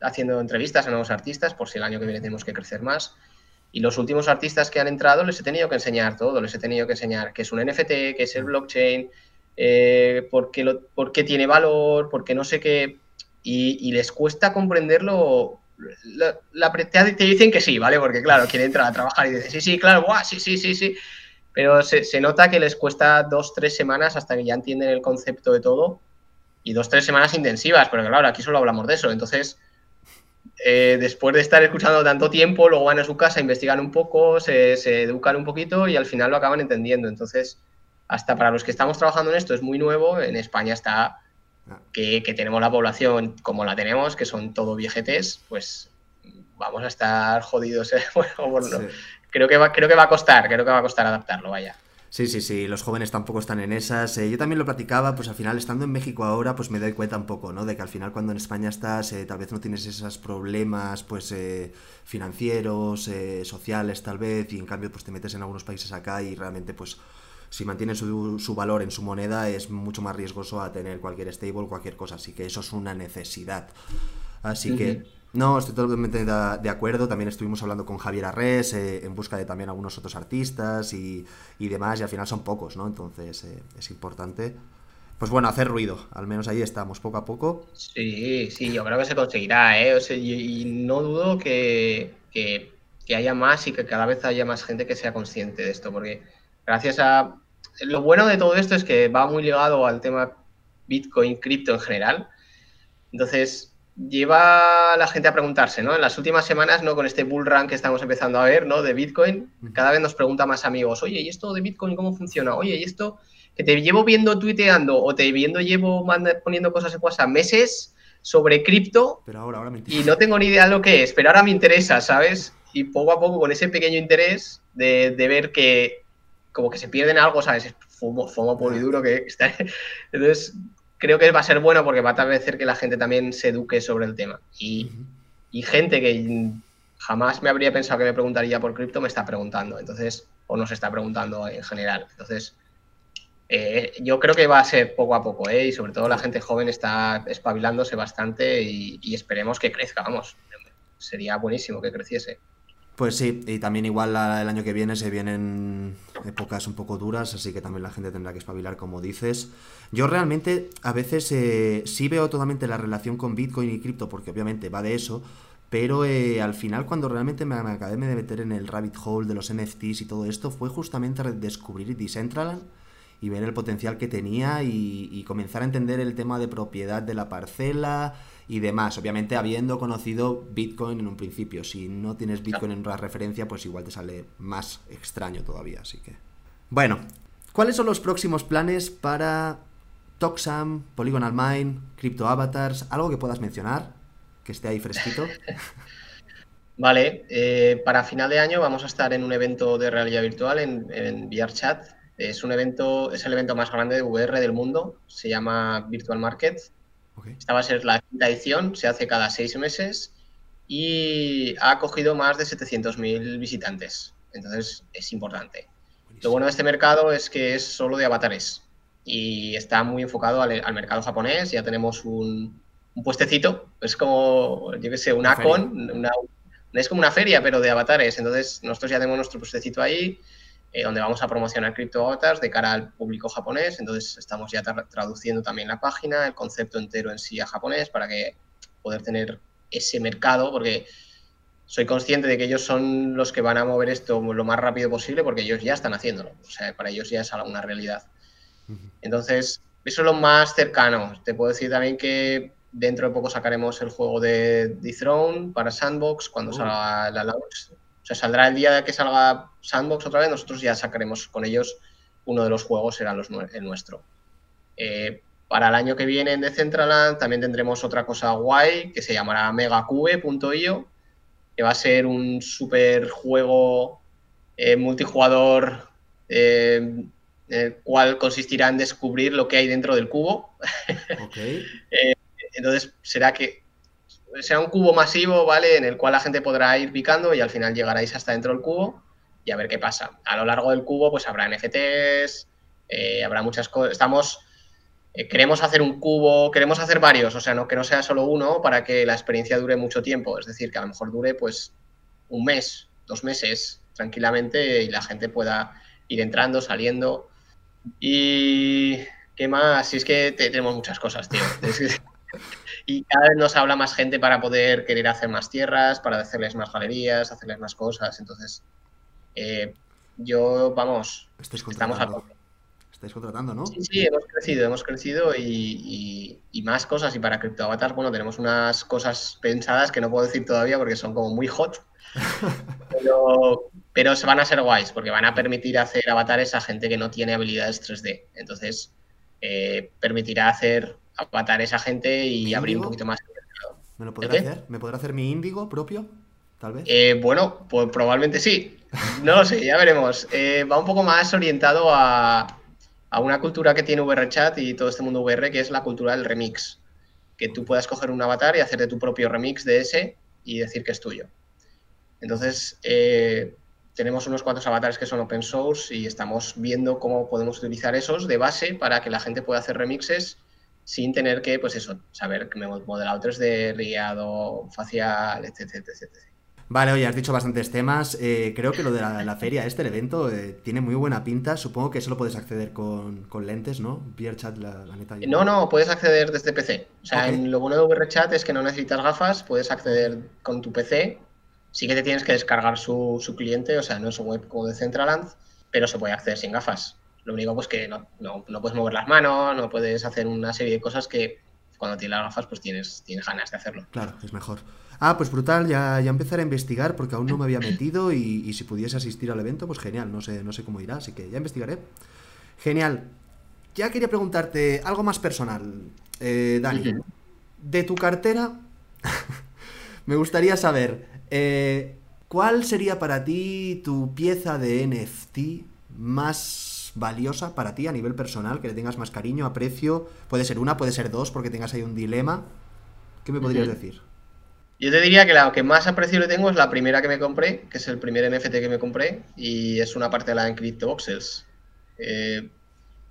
haciendo entrevistas a nuevos artistas por si el año que viene tenemos que crecer más. Y los últimos artistas que han entrado les he tenido que enseñar todo, les he tenido que enseñar qué es un NFT, qué es el blockchain, eh, por, qué lo, por, qué tiene valor, por qué no sé qué. Y, les cuesta comprenderlo. La, te dicen que sí, ¿vale? Porque claro, quieren entrar a trabajar y dicen, sí, sí, claro, sí, sí, sí, sí. Pero se, se nota que les cuesta dos, tres semanas hasta que ya entienden el concepto de todo y dos, tres semanas intensivas, porque claro, aquí solo hablamos de eso. Entonces, eh, después de estar escuchando tanto tiempo, luego van a su casa, investigan un poco, se, educan un poquito y al final lo acaban entendiendo. Entonces, hasta para los que estamos trabajando en esto es muy nuevo. En España está que, tenemos la población como la tenemos, que son todo viejetes, pues vamos a estar jodidos. [laughs] ¿eh? creo, que va, creo que va a costar, creo que va a costar adaptarlo, vaya. Sí, sí, sí, los jóvenes tampoco están en esas. Eh, yo también lo platicaba, pues al final estando en México ahora, pues me doy cuenta un poco, ¿no? De que al final cuando en España estás, eh, tal vez no tienes esos problemas, pues eh, financieros, sociales, tal vez, y en cambio, pues te metes en algunos países acá y realmente, pues si mantienen su, su, valor en su moneda es mucho más riesgoso a tener cualquier stable, cualquier cosa. Así que eso es una necesidad. Así que no, estoy totalmente de acuerdo. También estuvimos hablando con Javier Arres eh, en busca de también algunos otros artistas y, demás, y al final son pocos, ¿no? Entonces eh, es importante. Pues bueno, hacer ruido, al menos ahí estamos, poco a poco. Sí, sí, yo creo que se conseguirá, ¿eh? y, no dudo que, que, haya más y que cada vez haya más gente que sea consciente de esto, porque gracias a... Lo bueno de todo esto es que va muy ligado al tema Bitcoin, cripto en general. Entonces, lleva a la gente a preguntarse, ¿no? En las últimas semanas, ¿no? Con este bull run que estamos empezando a ver, ¿no? De Bitcoin, cada vez nos pregunta más amigos, oye, ¿y esto de Bitcoin cómo funciona? Oye, ¿y esto que te llevo viendo tuiteando o te viendo llevo poniendo cosas en WhatsApp meses sobre cripto pero ahora, ahora y no tengo ni idea de lo que es, pero ahora me interesa, ¿sabes? Y poco a poco con ese pequeño interés de, de ver que como que se pierden algo, ¿sabes? Es fumo, fumo puro y duro que está... [laughs] Entonces, creo que va a ser bueno porque va a hacer que la gente también se eduque sobre el tema. Y, gente que jamás me habría pensado que me preguntaría por cripto me está preguntando, entonces, o nos está preguntando en general. Entonces, eh, yo creo que va a ser poco a poco, ¿eh? y sobre todo la gente joven está espabilándose bastante y, y esperemos que crezca, vamos. Sería buenísimo que creciese. Pues sí, y también igual el año que viene se vienen épocas un poco duras, así que también la gente tendrá que espabilar, como dices. Yo realmente a veces eh, sí veo totalmente la relación con Bitcoin y cripto, porque obviamente va de eso, pero eh, al final cuando realmente me, acabé de meter en el rabbit hole de los NFTs y todo esto, fue justamente descubrir Decentraland y ver el potencial que tenía y comenzar a entender el tema de propiedad de la parcela y demás. Obviamente habiendo conocido Bitcoin en un principio. Si no tienes Bitcoin en una referencia, pues igual te sale más extraño todavía. Así que. Bueno, ¿cuáles son los próximos planes para Toxam, Polygonal Mine, Crypto Avatars? ¿Algo que puedas mencionar? Que esté ahí fresquito. [laughs] Vale, eh, para final de año vamos a estar en un evento de realidad virtual en, en VRChat. Es un evento, es el evento más grande de VR del mundo. Se llama Virtual Market esta va a ser la quinta edición, se hace cada seis meses y ha acogido más de 700.000 visitantes. Entonces es importante. Lo bueno de este mercado es que es solo de avatares y está muy enfocado al, mercado japonés. Ya tenemos un, puestecito, es como, yo qué sé, una, con, una, es como una feria, pero de avatares. Entonces nosotros ya tenemos nuestro puestecito ahí eh, donde vamos a promocionar criptoavatars de cara al público japonés. Entonces estamos ya traduciendo también la página, el concepto entero en sí a japonés para que poder tener ese mercado, porque soy consciente de que ellos son los que van a mover esto lo más rápido posible porque ellos ya están haciéndolo. O sea, para ellos ya es una realidad. Entonces, eso es lo más cercano. Te puedo decir también que dentro de poco sacaremos el juego de The Throne para Sandbox cuando oh. salga la launch o sea, saldrá el día que salga Sandbox otra vez, nosotros ya sacaremos con ellos uno de los juegos, será el nuestro. Eh, para el año que viene en Decentraland también tendremos otra cosa guay que se llamará megacube.io, que va a ser un super juego eh, multijugador eh, el cual consistirá en descubrir lo que hay dentro del cubo. [laughs] entonces será que sea un cubo masivo, ¿vale? En el cual la gente podrá ir picando y al final llegaráis hasta dentro del cubo y a ver qué pasa. A lo largo del cubo, pues habrá NFTs, eh, habrá muchas cosas. Estamos. Eh, queremos hacer un cubo, queremos hacer varios, o sea, no que no sea solo uno para que la experiencia dure mucho tiempo. Es decir, que a lo mejor dure pues un mes, dos meses, tranquilamente, y la gente pueda ir entrando, saliendo. Y. ¿Qué más? Si es que tenemos muchas cosas, tío. [laughs] Y cada vez nos habla más gente para poder querer hacer más tierras, para hacerles más galerías, hacerles más cosas. Entonces, eh, yo, vamos, estamos a Estáis contratando, ¿no? Sí, sí, hemos crecido, hemos crecido y, más cosas. Y para CryptoAvatars, bueno, tenemos unas cosas pensadas que no puedo decir todavía porque son como muy hot. [laughs] pero, pero se van a ser guays porque van a permitir hacer avatares a gente que no tiene habilidades 3D. Entonces, eh, permitirá hacer avatar esa gente y abrir un poquito más ¿Me lo podrá hacer? ¿Me podrá hacer mi índigo propio? Tal vez. Eh, bueno, pues probablemente sí. No lo sé, ya veremos. Eh, va un poco más orientado a, a una cultura que tiene VRChat y todo este mundo VR, que es la cultura del remix. Que tú puedas coger un avatar y hacerte tu propio remix de ese y decir que es tuyo. Entonces, eh, tenemos unos cuantos avatares que son open source y estamos viendo cómo podemos utilizar esos de base para que la gente pueda hacer remixes sin tener que, pues eso, saber que me he modelado 3D, riado, facial, etc, etc, Vale, oye, has dicho bastantes temas. Eh, creo que lo de la, feria, este evento, eh, tiene muy buena pinta. Supongo que solo puedes acceder con, lentes, ¿no? VRChat, la, la neta. No, no, puedes acceder desde PC. O sea, lo bueno de VRChat es que no necesitas gafas, puedes acceder con tu PC. Sí que te tienes que descargar su, su cliente, o sea, no es un web como de Centraland, pero se puede acceder sin gafas. Lo único pues que no, no, no, puedes mover las manos, no puedes hacer una serie de cosas que cuando tienes las gafas pues tienes, tienes ganas de hacerlo. Claro, es mejor. Ah, pues brutal, ya, ya empezaré a investigar porque aún no me había metido y, si pudiese asistir al evento, pues genial, no sé, no sé cómo irá, así que ya investigaré. Genial. Ya quería preguntarte algo más personal, eh, Dani. De tu cartera, [laughs] me gustaría saber, eh, ¿cuál sería para ti tu pieza de NFT más valiosa para ti a nivel personal, que le tengas más cariño, aprecio. Puede ser una, puede ser dos, porque tengas ahí un dilema. ¿Qué me podrías decir? Yo te diría que la que más aprecio le tengo es la primera que me compré, que es el primer NFT que me compré, y es una parte de la en Voxels. Eh,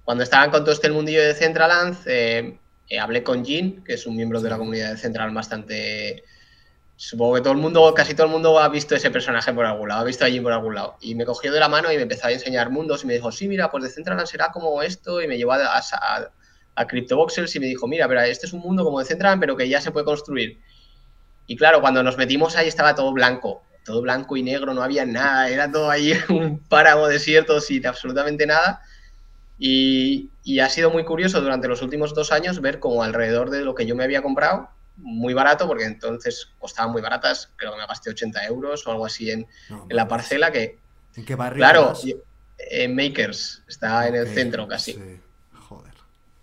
cuando estaban con todo este mundillo de Centraland, eh, eh, hablé con Jin, que es un miembro de la comunidad de Central bastante Supongo que todo el mundo, casi todo el mundo ha visto ese personaje por algún lado, ha visto allí por algún lado. Y me cogió de la mano y me empezó a enseñar mundos y me dijo, sí, mira, pues de Centraland será como esto. Y me llevó a, a, a CryptoVoxels y me dijo, mira, pero este es un mundo como de Centraland, pero que ya se puede construir. Y claro, cuando nos metimos ahí estaba todo blanco, todo blanco y negro, no había nada, era todo ahí [laughs] un páramo desierto sin absolutamente nada. Y, y ha sido muy curioso durante los últimos dos años ver cómo alrededor de lo que yo me había comprado muy barato, porque entonces costaban muy baratas, creo que me gasté 80 euros o algo así en, la parcela que... ¿En qué barrio? Claro, en Makers, está en el centro casi. Joder.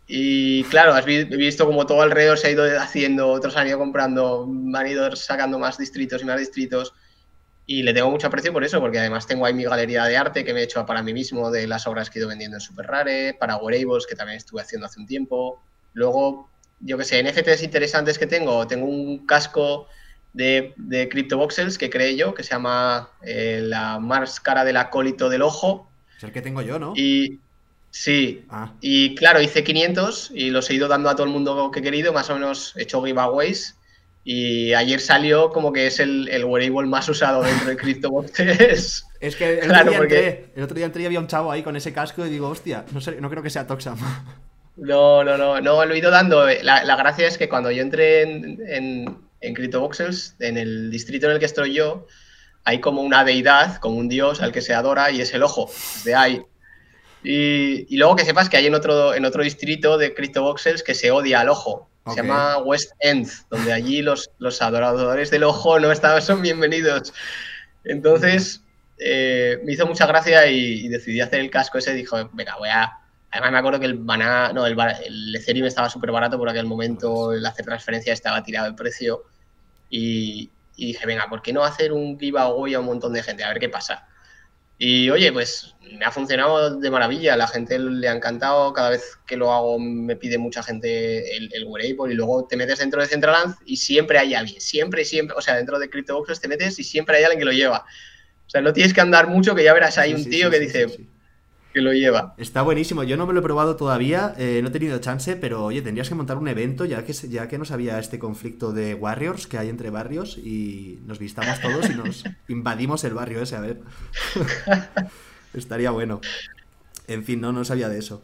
Y claro, has visto como todo alrededor se ha ido haciendo, otros han ido comprando, han ido sacando más distritos y más distritos. Y le tengo mucho aprecio por eso, porque además tengo ahí mi galería de arte que me he hecho para mí mismo de las obras que he ido vendiendo en Super Rare, para Wearables, que también estuve haciendo hace un tiempo. Luego yo que sé, NFTs interesantes que tengo, tengo un casco de, de CryptoVoxels que creé yo, que se llama eh, la máscara del acólito del ojo. Es el que tengo yo, ¿no? Y sí, ah. y claro, hice 500 y los he ido dando a todo el mundo que he querido, más o menos he hecho giveaways. Y ayer salió como que es el, el wearable más usado dentro de CryptoVoxels. [laughs] Es que el, otro día entré, el otro día entré y había un chavo ahí con ese casco y digo, hostia, no, sé, no creo que sea Toxam. No, no, no, no, lo he ido dando. La, gracia es que cuando yo entré en, en, en CryptoVoxels, en el distrito en el que estoy yo, hay como una deidad, como un dios al que se adora y es el ojo, de ahí. Y, y, luego que sepas que hay en otro, en otro distrito de CryptoVoxels que se odia al ojo. Se llama West End, donde allí los, los adoradores del ojo no estaban, son bienvenidos. Entonces, eh, me hizo mucha gracia y, y, decidí hacer el casco ese. Dijo, venga, voy a, Además me acuerdo que el Baná, no, el, el Ethereum estaba súper barato por aquel momento, el hacer transferencia estaba tirado el precio y, dije, venga, ¿por qué no hacer un giveaway a un montón de gente? A ver qué pasa. Y oye, pues me ha funcionado de maravilla, la gente le ha encantado, cada vez que lo hago me pide mucha gente el, el wearable y luego te metes dentro de Centraland y siempre hay alguien, siempre, siempre, o sea, dentro de CryptoBoxes te metes y siempre hay alguien que lo lleva. O sea, no tienes que andar mucho, que ya verás, hay un tío que dice, que lo lleva. Está buenísimo. Yo no me lo he probado todavía, eh, no he tenido chance, pero oye, tendrías que montar un evento ya que, ya que no sabía este conflicto de Warriors que hay entre barrios y nos vistamos todos y nos [laughs] invadimos el barrio ese, a ver. [laughs] Estaría bueno. En fin, no, no sabía de eso.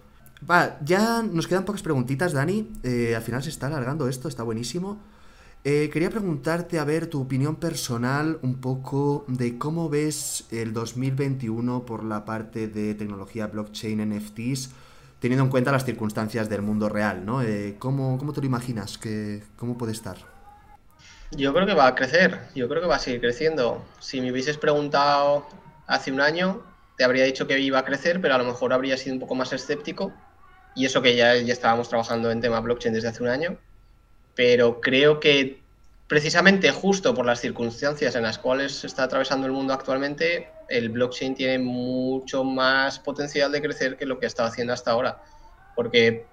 Va, ya nos quedan pocas preguntitas, Dani. Eh, al final se está alargando esto, está buenísimo. Eh, quería preguntarte, a ver, tu opinión personal un poco de cómo ves el 2021 por la parte de tecnología blockchain NFTs, teniendo en cuenta las circunstancias del mundo real, ¿no? Eh, ¿cómo, ¿cómo, te lo imaginas? Que, ¿Cómo puede estar? Yo creo que va a crecer, yo creo que va a seguir creciendo. Si me hubieses preguntado hace un año, te habría dicho que iba a crecer, pero a lo mejor habría sido un poco más escéptico. Y eso que ya, ya estábamos trabajando en tema blockchain desde hace un año pero creo que precisamente justo por las circunstancias en las cuales se está atravesando el mundo actualmente, el blockchain tiene mucho más potencial de crecer que lo que ha estado haciendo hasta ahora. Porque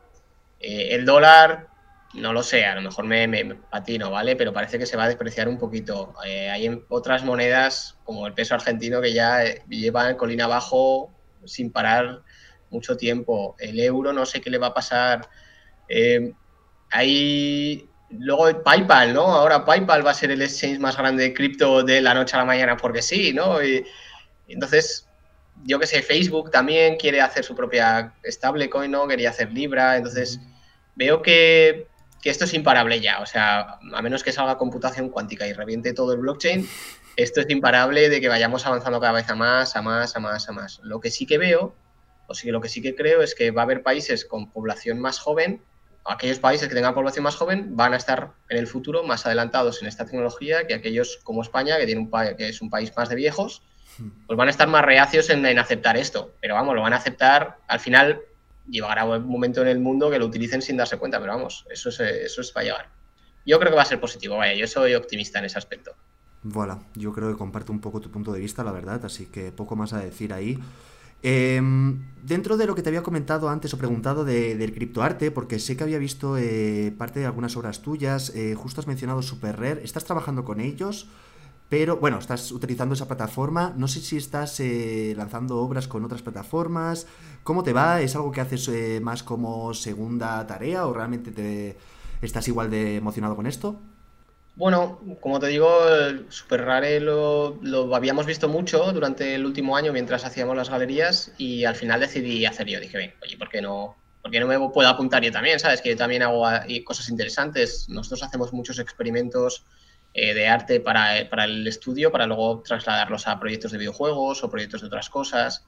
eh, el dólar, no lo sé, a lo mejor me, me, patino, ¿vale? Pero parece que se va a despreciar un poquito. Eh, hay otras monedas, como el peso argentino, que ya eh, llevan colina abajo sin parar mucho tiempo. El euro, no sé qué le va a pasar. hay luego PayPal, ¿no? Ahora PayPal va a ser el exchange más grande de cripto de la noche a la mañana porque sí, ¿no? Y, entonces, yo que sé, Facebook también quiere hacer su propia stablecoin, ¿no? Quería hacer Libra, entonces veo que, esto es imparable ya, o sea, a menos que salga computación cuántica y reviente todo el blockchain, esto es imparable de que vayamos avanzando cada vez a más, a más, a más, a más. Lo que sí que veo, o sí, lo que sí que creo es que va a haber países con población más joven aquellos países que tengan población más joven van a estar en el futuro más adelantados en esta tecnología que aquellos como España, que, tiene un que es un país más de viejos, hmm. pues van a estar más reacios en, aceptar esto. Pero vamos, lo van a aceptar, al final llegará un momento en el mundo que lo utilicen sin darse cuenta, pero vamos, eso es, eso es para llegar. Yo creo que va a ser positivo, vaya, yo soy optimista en ese aspecto. Voilà, yo creo que comparto un poco tu punto de vista, la verdad, así que poco más a decir ahí. Em, dentro de lo que te había comentado antes o preguntado del criptoarte, porque sé que había visto eh, parte de algunas obras tuyas, eh, justo has mencionado Super Rare, ¿estás trabajando con ellos? Pero bueno, estás utilizando esa plataforma, no sé si estás eh, lanzando obras con otras plataformas, ¿cómo te va? ¿Es algo que haces más como segunda tarea o realmente te estás igual de emocionado con esto? Bueno, como te digo, Super Rare lo, habíamos visto mucho durante el último año mientras hacíamos las galerías y al final decidí hacer yo. Dije, oye, ¿por qué no, por no me puedo apuntar yo también? ¿Sabes? Que yo también hago cosas interesantes. Nosotros hacemos muchos experimentos eh, de arte para, para, el estudio, para luego trasladarlos a proyectos de videojuegos o proyectos de otras cosas.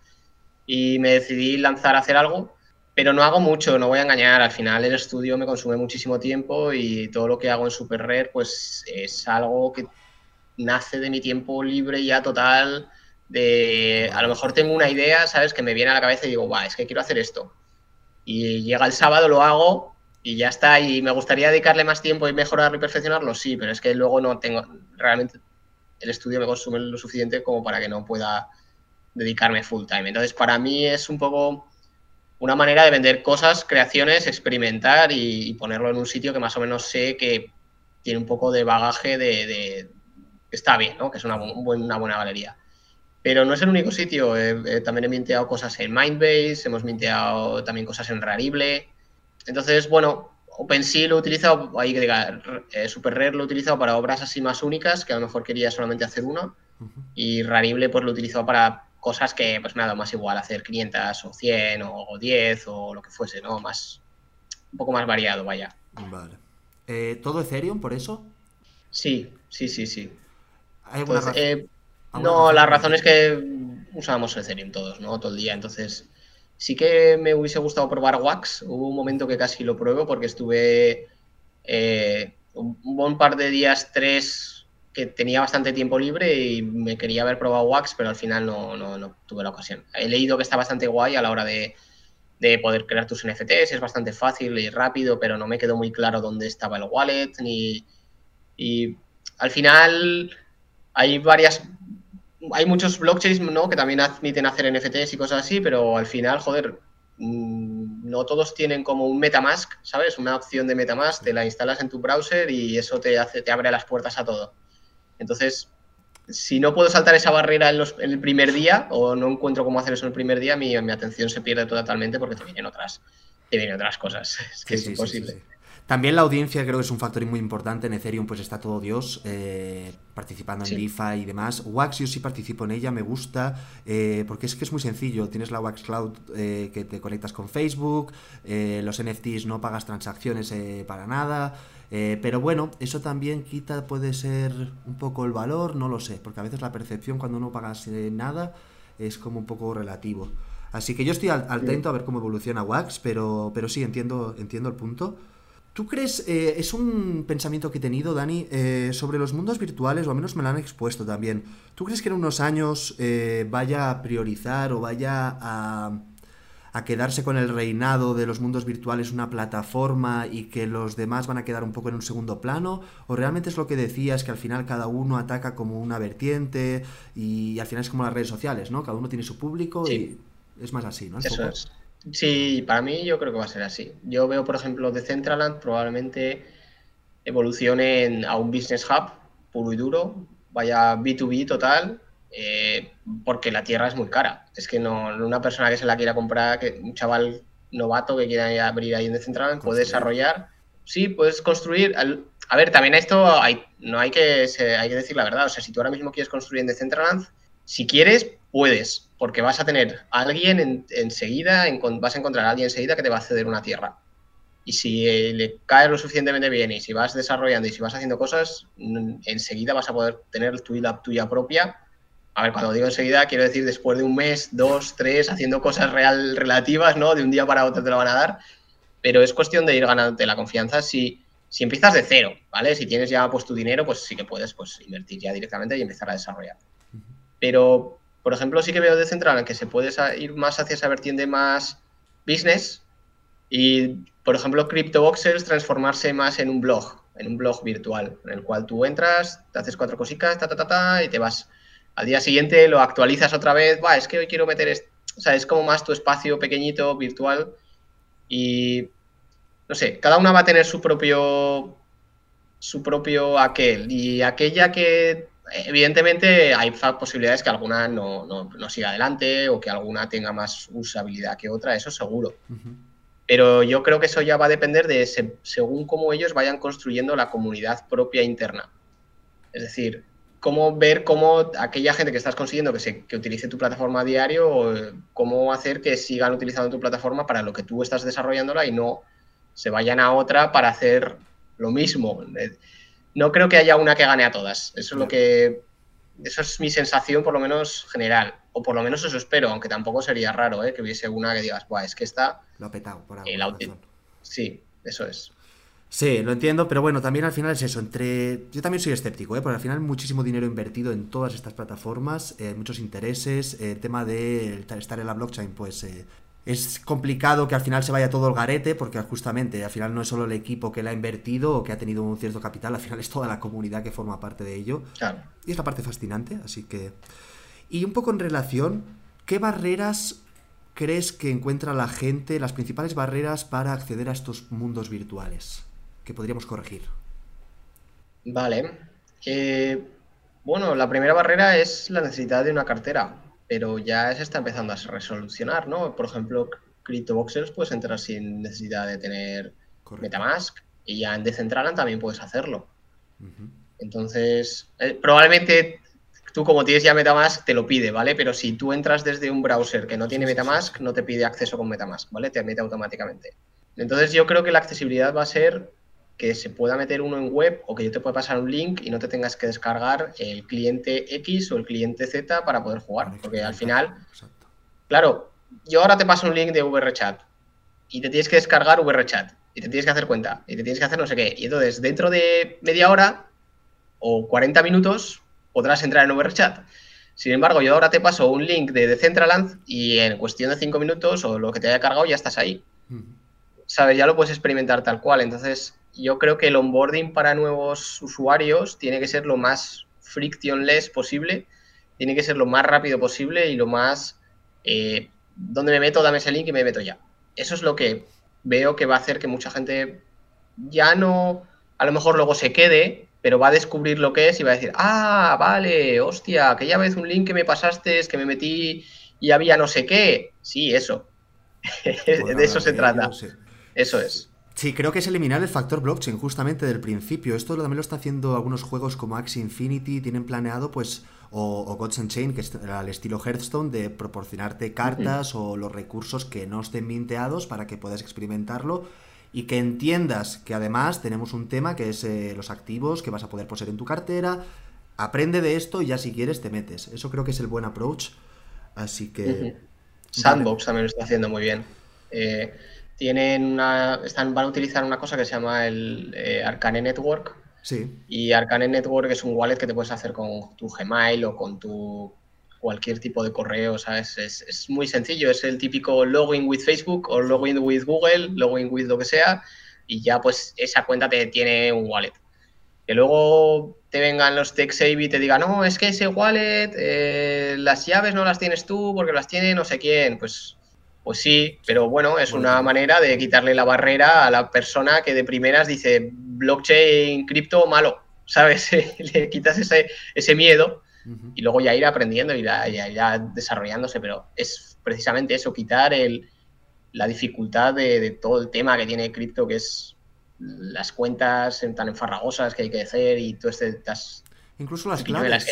Y me decidí lanzar a hacer algo pero no hago mucho, no voy a engañar. Al final el estudio me consume muchísimo tiempo y todo lo que hago en Super Rare pues es algo que nace de mi tiempo libre ya total. De a lo mejor tengo una idea, ¿sabes? Que me viene a la cabeza y digo, va, es que quiero hacer esto. Y llega el sábado, lo hago y ya está. Y me gustaría dedicarle más tiempo y mejorarlo y perfeccionarlo, sí, pero es que luego no tengo. Realmente el estudio me consume lo suficiente como para que no pueda dedicarme full time. Entonces, para mí es un poco una manera de vender cosas, creaciones, experimentar y, ponerlo en un sitio que más o menos sé que tiene un poco de bagaje de, está bien, ¿no? que es una, una, buena galería. Pero no es el único sitio. también he minteado cosas en Mindbase, hemos minteado también cosas en Rarible. Entonces, bueno, OpenSea lo he utilizado, ahí que diga, eh, Super Rare lo he utilizado para obras así más únicas, que a lo mejor quería solamente hacer una. Y Rarible pues lo he utilizado para cosas que pues me ha dado más igual hacer 500 o 100 o 10 o lo que fuese, ¿no? Más, un poco más variado, vaya. Vale. Eh, ¿Todo Ethereum por eso? Sí, sí, sí, sí. Eh, no, la razón es que usábamos Ethereum todos, ¿no? Todo el día, entonces sí que me hubiese gustado probar Wax. Hubo un momento que casi lo pruebo porque estuve eh, un buen par de días, tres que tenía bastante tiempo libre y me quería haber probado Wax, pero al final no, no, tuve la ocasión. He leído que está bastante guay a la hora de, poder crear tus NFTs, es bastante fácil y rápido, pero no me quedó muy claro dónde estaba el wallet, ni... Y al final hay varias... Hay muchos blockchains ¿no? que también admiten hacer NFTs y cosas así, pero al final, joder, mm, no todos tienen como un MetaMask, ¿sabes? Una opción de MetaMask, te la instalas en tu browser y eso te, hace, te abre las puertas a todo. Entonces, si no puedo saltar esa barrera en, el primer día o no encuentro cómo hacer eso en el primer día, mi, atención se pierde totalmente porque te vienen otras, te vienen otras cosas. [laughs] Es que es imposible. También la audiencia creo que es un factor muy importante. En Ethereum pues está todo Dios eh, participando en DeFi y demás. Wax yo sí participo en ella, me gusta, eh, porque es que es muy sencillo. Tienes la Wax Cloud eh, que te conectas con Facebook, los NFTs no pagas transacciones para nada. Eh, pero bueno, eso también quita, puede ser un poco el valor, no lo sé, porque a veces la percepción cuando uno paga nada es como un poco relativo. Así que yo estoy al, atento a ver cómo evoluciona Wax, pero, pero sí, entiendo, entiendo el punto. ¿Tú crees, eh, es un pensamiento que he tenido, Dani, eh, sobre los mundos virtuales, o al menos me lo han expuesto también? ¿Tú crees que en unos años vaya a priorizar o vaya a a quedarse con el reinado de los mundos virtuales una plataforma y que los demás van a quedar un poco en un segundo plano? ¿O realmente es lo que decías, que al final cada uno ataca como una vertiente y, al final es como las redes sociales, ¿no? Cada uno tiene su público y es más así, ¿no? Eso es. Sí, para mí yo creo que va a ser así. Yo veo, por ejemplo, de Centraland probablemente evolucione a un business hub puro y duro, vaya B2B total, eh, porque la tierra es muy cara. Es que no, una persona que se la quiera comprar, que un chaval novato que quiera abrir ahí en Decentraland puede desarrollar. Sí, puedes construir. a ver, también esto hay, no hay que, hay que decir la verdad. O sea, si tú ahora mismo quieres construir en Decentraland, si quieres, puedes, porque vas a tener alguien enseguida, vas a encontrar a alguien enseguida que te va a ceder una tierra. Y si eh, le cae lo suficientemente bien y si vas desarrollando y si vas haciendo cosas, enseguida vas a poder tener tu la tuya propia a ver, cuando digo enseguida, quiero decir después de un mes, dos, tres, haciendo cosas real, relativas, ¿no? De un día para otro te lo van a dar. Pero es cuestión de ir ganándote la confianza si, si empiezas de cero, ¿vale? Si tienes ya pues tu dinero, pues sí que puedes pues, invertir ya directamente y empezar a desarrollar. Pero, por ejemplo, sí que veo de Central en que se puede ir más hacia esa vertiente más business y, por ejemplo, CryptoVoxels transformarse más en un blog, en un blog virtual, en el cual tú entras, te haces cuatro cositas, ta, ta, ta, ta, y te vas. Al día siguiente lo actualizas otra vez, va, es que hoy quiero meter, o sea, es como más tu espacio pequeñito, virtual, y no sé, cada una va a tener su propio, su propio aquel, y aquella que evidentemente hay posibilidades que alguna no, no, siga adelante o que alguna tenga más usabilidad que otra, eso seguro. Pero yo creo que eso ya va a depender de según cómo ellos vayan construyendo la comunidad propia interna. Es decir, cómo ver cómo aquella gente que estás consiguiendo que, se, que utilice tu plataforma a diario, cómo hacer que sigan utilizando tu plataforma para lo que tú estás desarrollándola y no se vayan a otra para hacer lo mismo. No creo que haya una que gane a todas. Eso es lo que. Eso es mi sensación, por lo menos general. O por lo menos eso espero, aunque tampoco sería raro ¿eh? que hubiese una que digas, Buah, es que está. Lo ha petado, por Sí, eso es. Sí, lo entiendo, pero bueno, también al final es eso, entre... Yo también soy escéptico, ¿eh? porque al final muchísimo dinero invertido en todas estas plataformas, eh, muchos intereses, eh, el tema de estar en la blockchain, pues eh, es complicado que al final se vaya todo el garete, porque justamente al final no es solo el equipo que la ha invertido o que ha tenido un cierto capital, al final es toda la comunidad que forma parte de ello. Y es la parte fascinante, así que... Y un poco en relación, ¿qué barreras crees que encuentra la gente, las principales barreras para acceder a estos mundos virtuales? que podríamos corregir? Vale. Eh, bueno, la primera barrera es la necesidad de una cartera, pero ya se está empezando a resolucionar, ¿no? Por ejemplo, CryptoVoxels puedes entrar sin necesidad de tener Metamask y ya en Decentraland también puedes hacerlo. Entonces, eh, probablemente tú como tienes ya Metamask te lo pide, ¿vale? Pero si tú entras desde un browser que no tiene Metamask, no te pide acceso con Metamask, ¿vale? Te admite automáticamente. Entonces yo creo que la accesibilidad va a ser que se pueda meter uno en web o que yo te pueda pasar un link y no te tengas que descargar el cliente X o el cliente Z para poder jugar. Porque al final, claro, yo ahora te paso un link de VRChat y te tienes que descargar VRChat y te tienes que hacer cuenta y te tienes que hacer no sé qué. Y entonces, dentro de media hora o 40 minutos podrás entrar en VRChat. Sin embargo, yo ahora te paso un link de Decentraland y en cuestión de 5 minutos o lo que te haya cargado ya estás ahí. ¿Sabes? Ya lo puedes experimentar tal cual. Entonces, yo creo que el onboarding para nuevos usuarios tiene que ser lo más frictionless posible, tiene que ser lo más rápido posible y lo más... Eh, ¿Dónde me meto? Dame ese link y me meto ya. Eso es lo que veo que va a hacer que mucha gente ya no, a lo mejor luego se quede, pero va a descubrir lo que es y va a decir, ah, vale, hostia, aquella vez un link que me pasaste es que me metí y había no sé qué. Sí, eso. [laughs] de eso se trata. Eso es. Sí, creo que es eliminar el factor blockchain justamente del principio. Esto también lo está haciendo algunos juegos como Axie Infinity, tienen planeado pues o, Gods and Chain, que es al estilo Hearthstone, de proporcionarte cartas o los recursos que no estén minteados para que puedas experimentarlo y que entiendas que además tenemos un tema que es eh, los activos que vas a poder poseer en tu cartera. Aprende de esto y ya si quieres te metes. Eso creo que es el buen approach. Así que... Sandbox también lo está haciendo muy bien. Eh, tienen una, están, van a utilizar una cosa que se llama el eh, Arcane Network. Sí. Y Arcane Network es un wallet que te puedes hacer con tu Gmail o con tu cualquier tipo de correo, ¿sabes? Es, es, muy sencillo, es el típico login with Facebook o login with Google, login with lo que sea, y ya pues esa cuenta te tiene un wallet. Que luego te vengan los TechSave y te digan, no, es que ese wallet, eh, las llaves no las tienes tú porque las tiene no sé quién. Pues, pues sí, pero bueno, es una manera de quitarle la barrera a la persona que de primeras dice blockchain, cripto, malo, [laughs] ¿sabes? [laughs] Le quitas ese, ese miedo y luego ya ir aprendiendo y ya, desarrollándose, pero es precisamente eso, quitar el, la dificultad de, de todo el tema que tiene cripto, que es las cuentas tan enfarragosas que hay que hacer y todo este... Incluso las claves.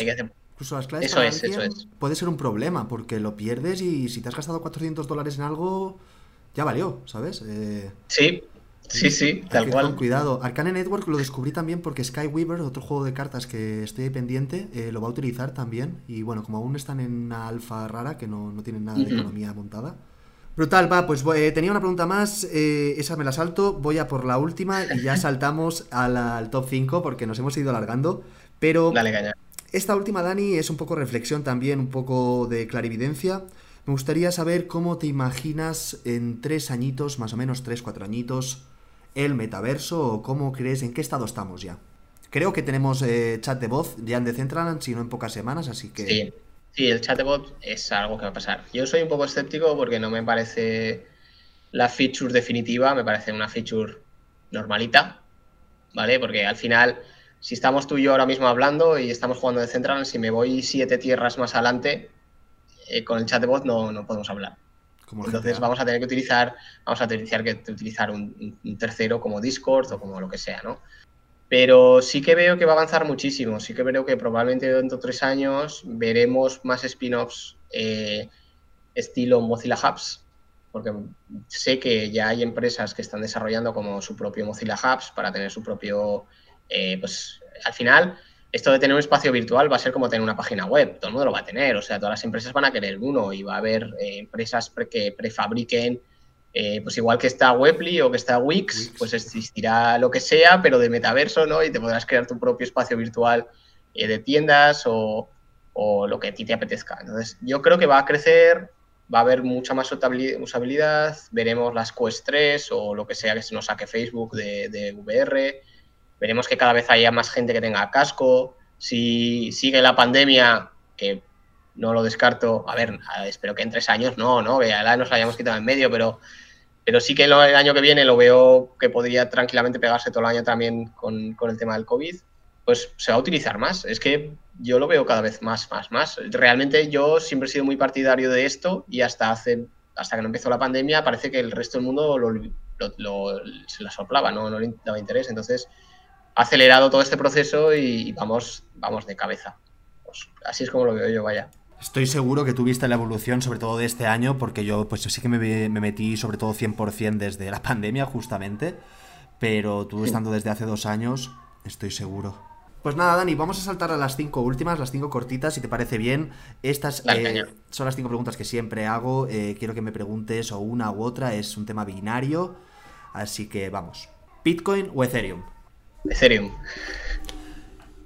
Incluso las claves eso es, eso es. puede ser un problema porque lo pierdes y si te has gastado 400 dólares en algo, ya valió, ¿sabes? Eh, sí, sí, sí, tal cual. cuidado. Arcane Network lo descubrí también porque Skyweaver, otro juego de cartas que estoy pendiente, eh, lo va a utilizar también. Y bueno, como aún están en una alfa rara que no, no tienen nada de economía montada, Brutal, va, pues eh, tenía una pregunta más, eh, esa me la salto, voy a por la última y ya [laughs] saltamos al, top 5 porque nos hemos ido alargando, pero Dale, esta última, Dani, es un poco reflexión también, un poco de clarividencia. Me gustaría saber cómo te imaginas en tres añitos, más o menos tres, cuatro añitos, el metaverso o cómo crees, en qué estado estamos ya. Creo que tenemos eh, chat de voz ya en Decentraland, si no en pocas semanas, así que... Sí. Sí, el chatbot es algo que va a pasar. Yo soy un poco escéptico porque no me parece la feature definitiva, me parece una feature normalita, ¿vale? Porque al final, si estamos tú y yo ahora mismo hablando y estamos jugando de Central, si me voy siete tierras más adelante, eh, con el chatbot no, no podemos hablar. Entonces vamos a tener que utilizar, vamos a tener que utilizar un, un, tercero como Discord o como lo que sea, ¿no? Pero sí que veo que va a avanzar muchísimo. Sí que veo que probablemente dentro de tres años veremos más spin-offs eh, estilo Mozilla Hubs, porque sé que ya hay empresas que están desarrollando como su propio Mozilla Hubs para tener su propio, eh, pues al final, esto de tener un espacio virtual va a ser como tener una página web, todo el mundo lo va a tener, o sea, todas las empresas van a querer uno y va a haber eh, empresas que prefabriquen eh, pues igual que está Webly o que está Wix, pues existirá lo que sea, pero de metaverso, ¿no? Y te podrás crear tu propio espacio virtual eh, de tiendas o, lo que a ti te apetezca. Entonces, yo creo que va a crecer, va a haber mucha más usabilidad, veremos las Quest 3 o lo que sea que se nos saque Facebook de, de VR, veremos que cada vez haya más gente que tenga casco, si sigue la pandemia, que no lo descarto, a ver, espero que en tres años no, ¿no? Que ya nos hayamos quitado en medio, pero pero sí que el año que viene lo veo que podría tranquilamente pegarse todo el año también con, el tema del COVID, pues se va a utilizar más. Es que yo lo veo cada vez más, más, más. Realmente yo siempre he sido muy partidario de esto y hasta hace hasta que no empezó la pandemia parece que el resto del mundo se la soplaba, ¿no? no le daba interés. Entonces ha acelerado todo este proceso y vamos, vamos de cabeza. Pues así es como lo veo yo, vaya. Estoy seguro que tuviste la evolución, sobre todo de este año, porque yo pues sí que me, metí sobre todo 100% desde la [laughs] pandemia justamente, pero tú estando desde hace dos años, estoy seguro. Pues nada, Dani, vamos a saltar a las cinco últimas, las cinco cortitas, si te parece bien. Estas eh, son las cinco preguntas que siempre hago. Eh, quiero que me preguntes o una u otra, es un tema binario. Así que vamos. ¿Bitcoin o Ethereum? Ethereum.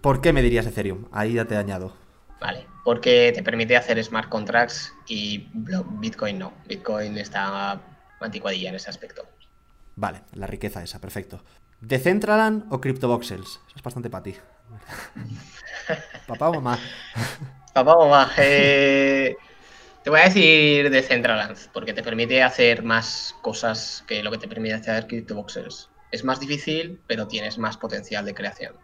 ¿Por qué me dirías Ethereum? Ahí ya te añado. Vale, porque te permite hacer smart contracts y Bitcoin no. Bitcoin está anticuadilla en ese aspecto. Vale, la riqueza esa, perfecto. ¿Decentraland o CryptoVoxels? Eso es bastante para ti. [laughs] ¿Papá o mamá? Papá o mamá. Eh, te voy a decir Decentraland, porque te permite hacer más cosas que lo que te permite hacer CryptoVoxels. Es más difícil, pero tienes más potencial de creación.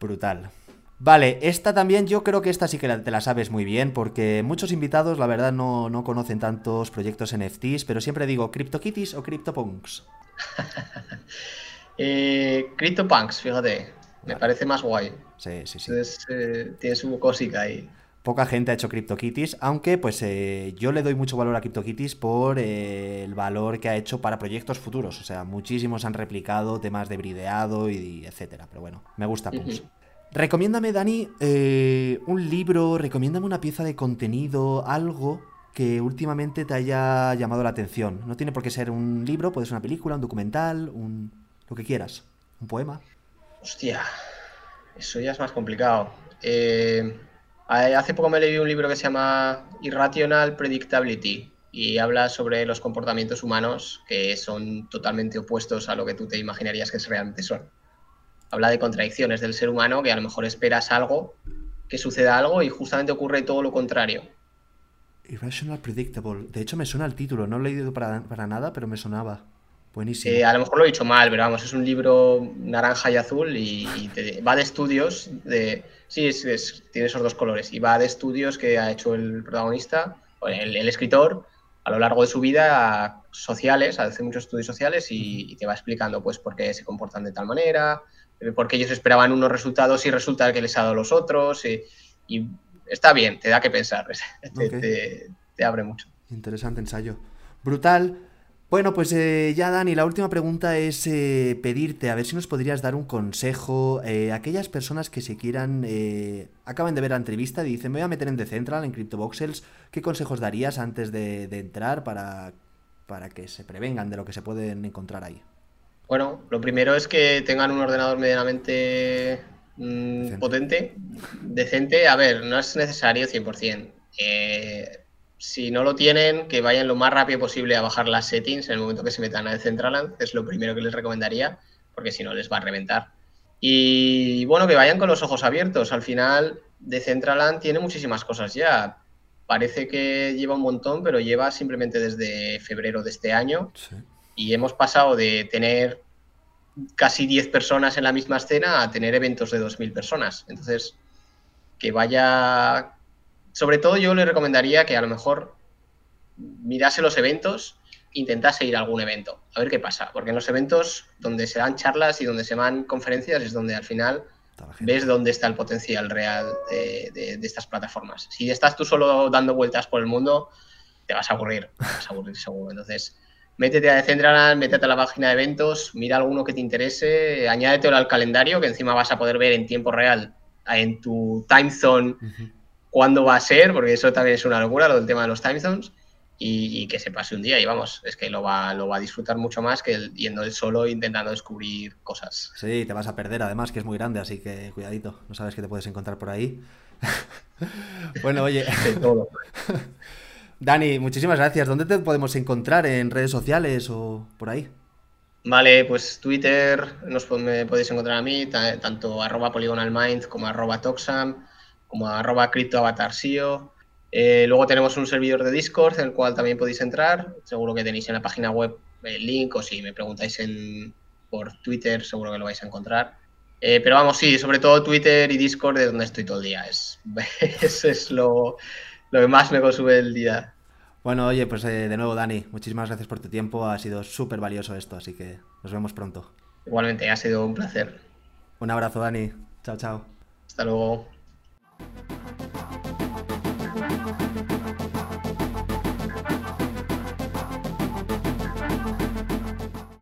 Brutal. Vale, esta también yo creo que esta sí que te la sabes muy bien porque muchos invitados la verdad no, conocen tantos proyectos NFTs, pero siempre digo CryptoKitties o CryptoPunks. [laughs] eh, CryptoPunks, fíjate, me parece más guay. Sí, sí, sí. Entonces eh, tiene su cosica ahí. Poca gente ha hecho CryptoKitties, aunque pues eh, yo le doy mucho valor a CryptoKitties por eh, el valor que ha hecho para proyectos futuros. O sea, muchísimos han replicado temas de brideado y, etcétera. Pero bueno, me gusta Punks. Recomiéndame, Dani, eh, un libro, recomiéndame una pieza de contenido, algo que últimamente te haya llamado la atención. No tiene por qué ser un libro, puede ser una película, un documental, un lo que quieras. Un poema. Hostia, eso ya es más complicado. Eh, Hace poco me leí un libro que se llama Irrational Predictability y habla sobre los comportamientos humanos que son totalmente opuestos a lo que tú te imaginarías que realmente son. Habla de contradicciones del ser humano que a lo mejor esperas algo, que suceda algo y justamente ocurre todo lo contrario. Irrational Predictable. De hecho, me suena el título. No lo he leído para, nada, pero me sonaba. Buenísimo. Eh, a lo mejor lo he dicho mal, pero vamos, es un libro naranja y azul y, va de estudios de... Sí, tiene esos dos colores. Y va de estudios que ha hecho el protagonista, el, el escritor, a lo largo de su vida sociales, hace muchos estudios sociales y, te va explicando pues por qué se comportan de tal manera, eh, por qué ellos esperaban unos resultados y resulta que les ha dado los otros. Y, está bien, te da que pensar, [laughs] te abre mucho. Interesante ensayo. Brutal. Bueno, pues eh, ya Dani, la última pregunta es eh, pedirte a ver si nos podrías dar un consejo eh, a aquellas personas que se quieran, acaban de ver la entrevista y dicen me voy a meter en Decentral, en CryptoVoxels, ¿qué consejos darías antes de, entrar para, para que se prevengan de lo que se pueden encontrar ahí? Bueno, lo primero es que tengan un ordenador medianamente mm, potente, decente. A ver, no es necesario 100% si no lo tienen, que vayan lo más rápido posible a bajar las settings en el momento que se metan a Decentraland, es lo primero que les recomendaría, porque si no les va a reventar. Y bueno, que vayan con los ojos abiertos. Al final, Decentraland tiene muchísimas cosas ya. Parece que lleva un montón, pero lleva simplemente desde febrero de este año. Y hemos pasado de tener casi 10 personas en la misma escena a tener eventos de 2.000 personas. Entonces, que vaya sobre todo yo le recomendaría que a lo mejor mirase los eventos, intentase ir a algún evento, a ver qué pasa, porque en los eventos donde se dan charlas y donde se van conferencias es donde al final ves dónde está el potencial real de, estas plataformas. Si estás tú solo dando vueltas por el mundo, te vas a aburrir, te vas a aburrir seguro. Entonces, métete a Decentraland, métete a la página de eventos, mira alguno que te interese, añádetelo al calendario, que encima vas a poder ver en tiempo real en tu time zone cuándo va a ser, porque eso también es una locura, lo del tema de los time zones, y, que se pase un día y vamos, es que lo va, lo va a disfrutar mucho más que yendo él solo intentando descubrir cosas. Sí, te vas a perder además, que es muy grande, así que cuidadito, no sabes qué te puedes encontrar por ahí. [laughs] bueno, oye. [laughs] [laughs] Dani, muchísimas gracias. ¿Dónde te podemos encontrar? ¿En redes sociales o por ahí? Vale, pues Twitter nos, me podéis encontrar a mí, tanto arroba polygonalmind como arroba toxam como arroba. Eh, luego tenemos un servidor de Discord en el cual también podéis entrar. Seguro que tenéis en la página web el link o si me preguntáis en, por Twitter seguro que lo vais a encontrar. Eh, pero vamos, sí, sobre todo Twitter y Discord es donde estoy todo el día. Es, [laughs] eso es lo, que más me consume el día. Bueno, oye, pues eh, de nuevo, Dani, muchísimas gracias por tu tiempo. Ha sido súper valioso esto, así que nos vemos pronto. Igualmente, ha sido un placer. Un abrazo, Dani. Chao, chao. Hasta luego. Thank you.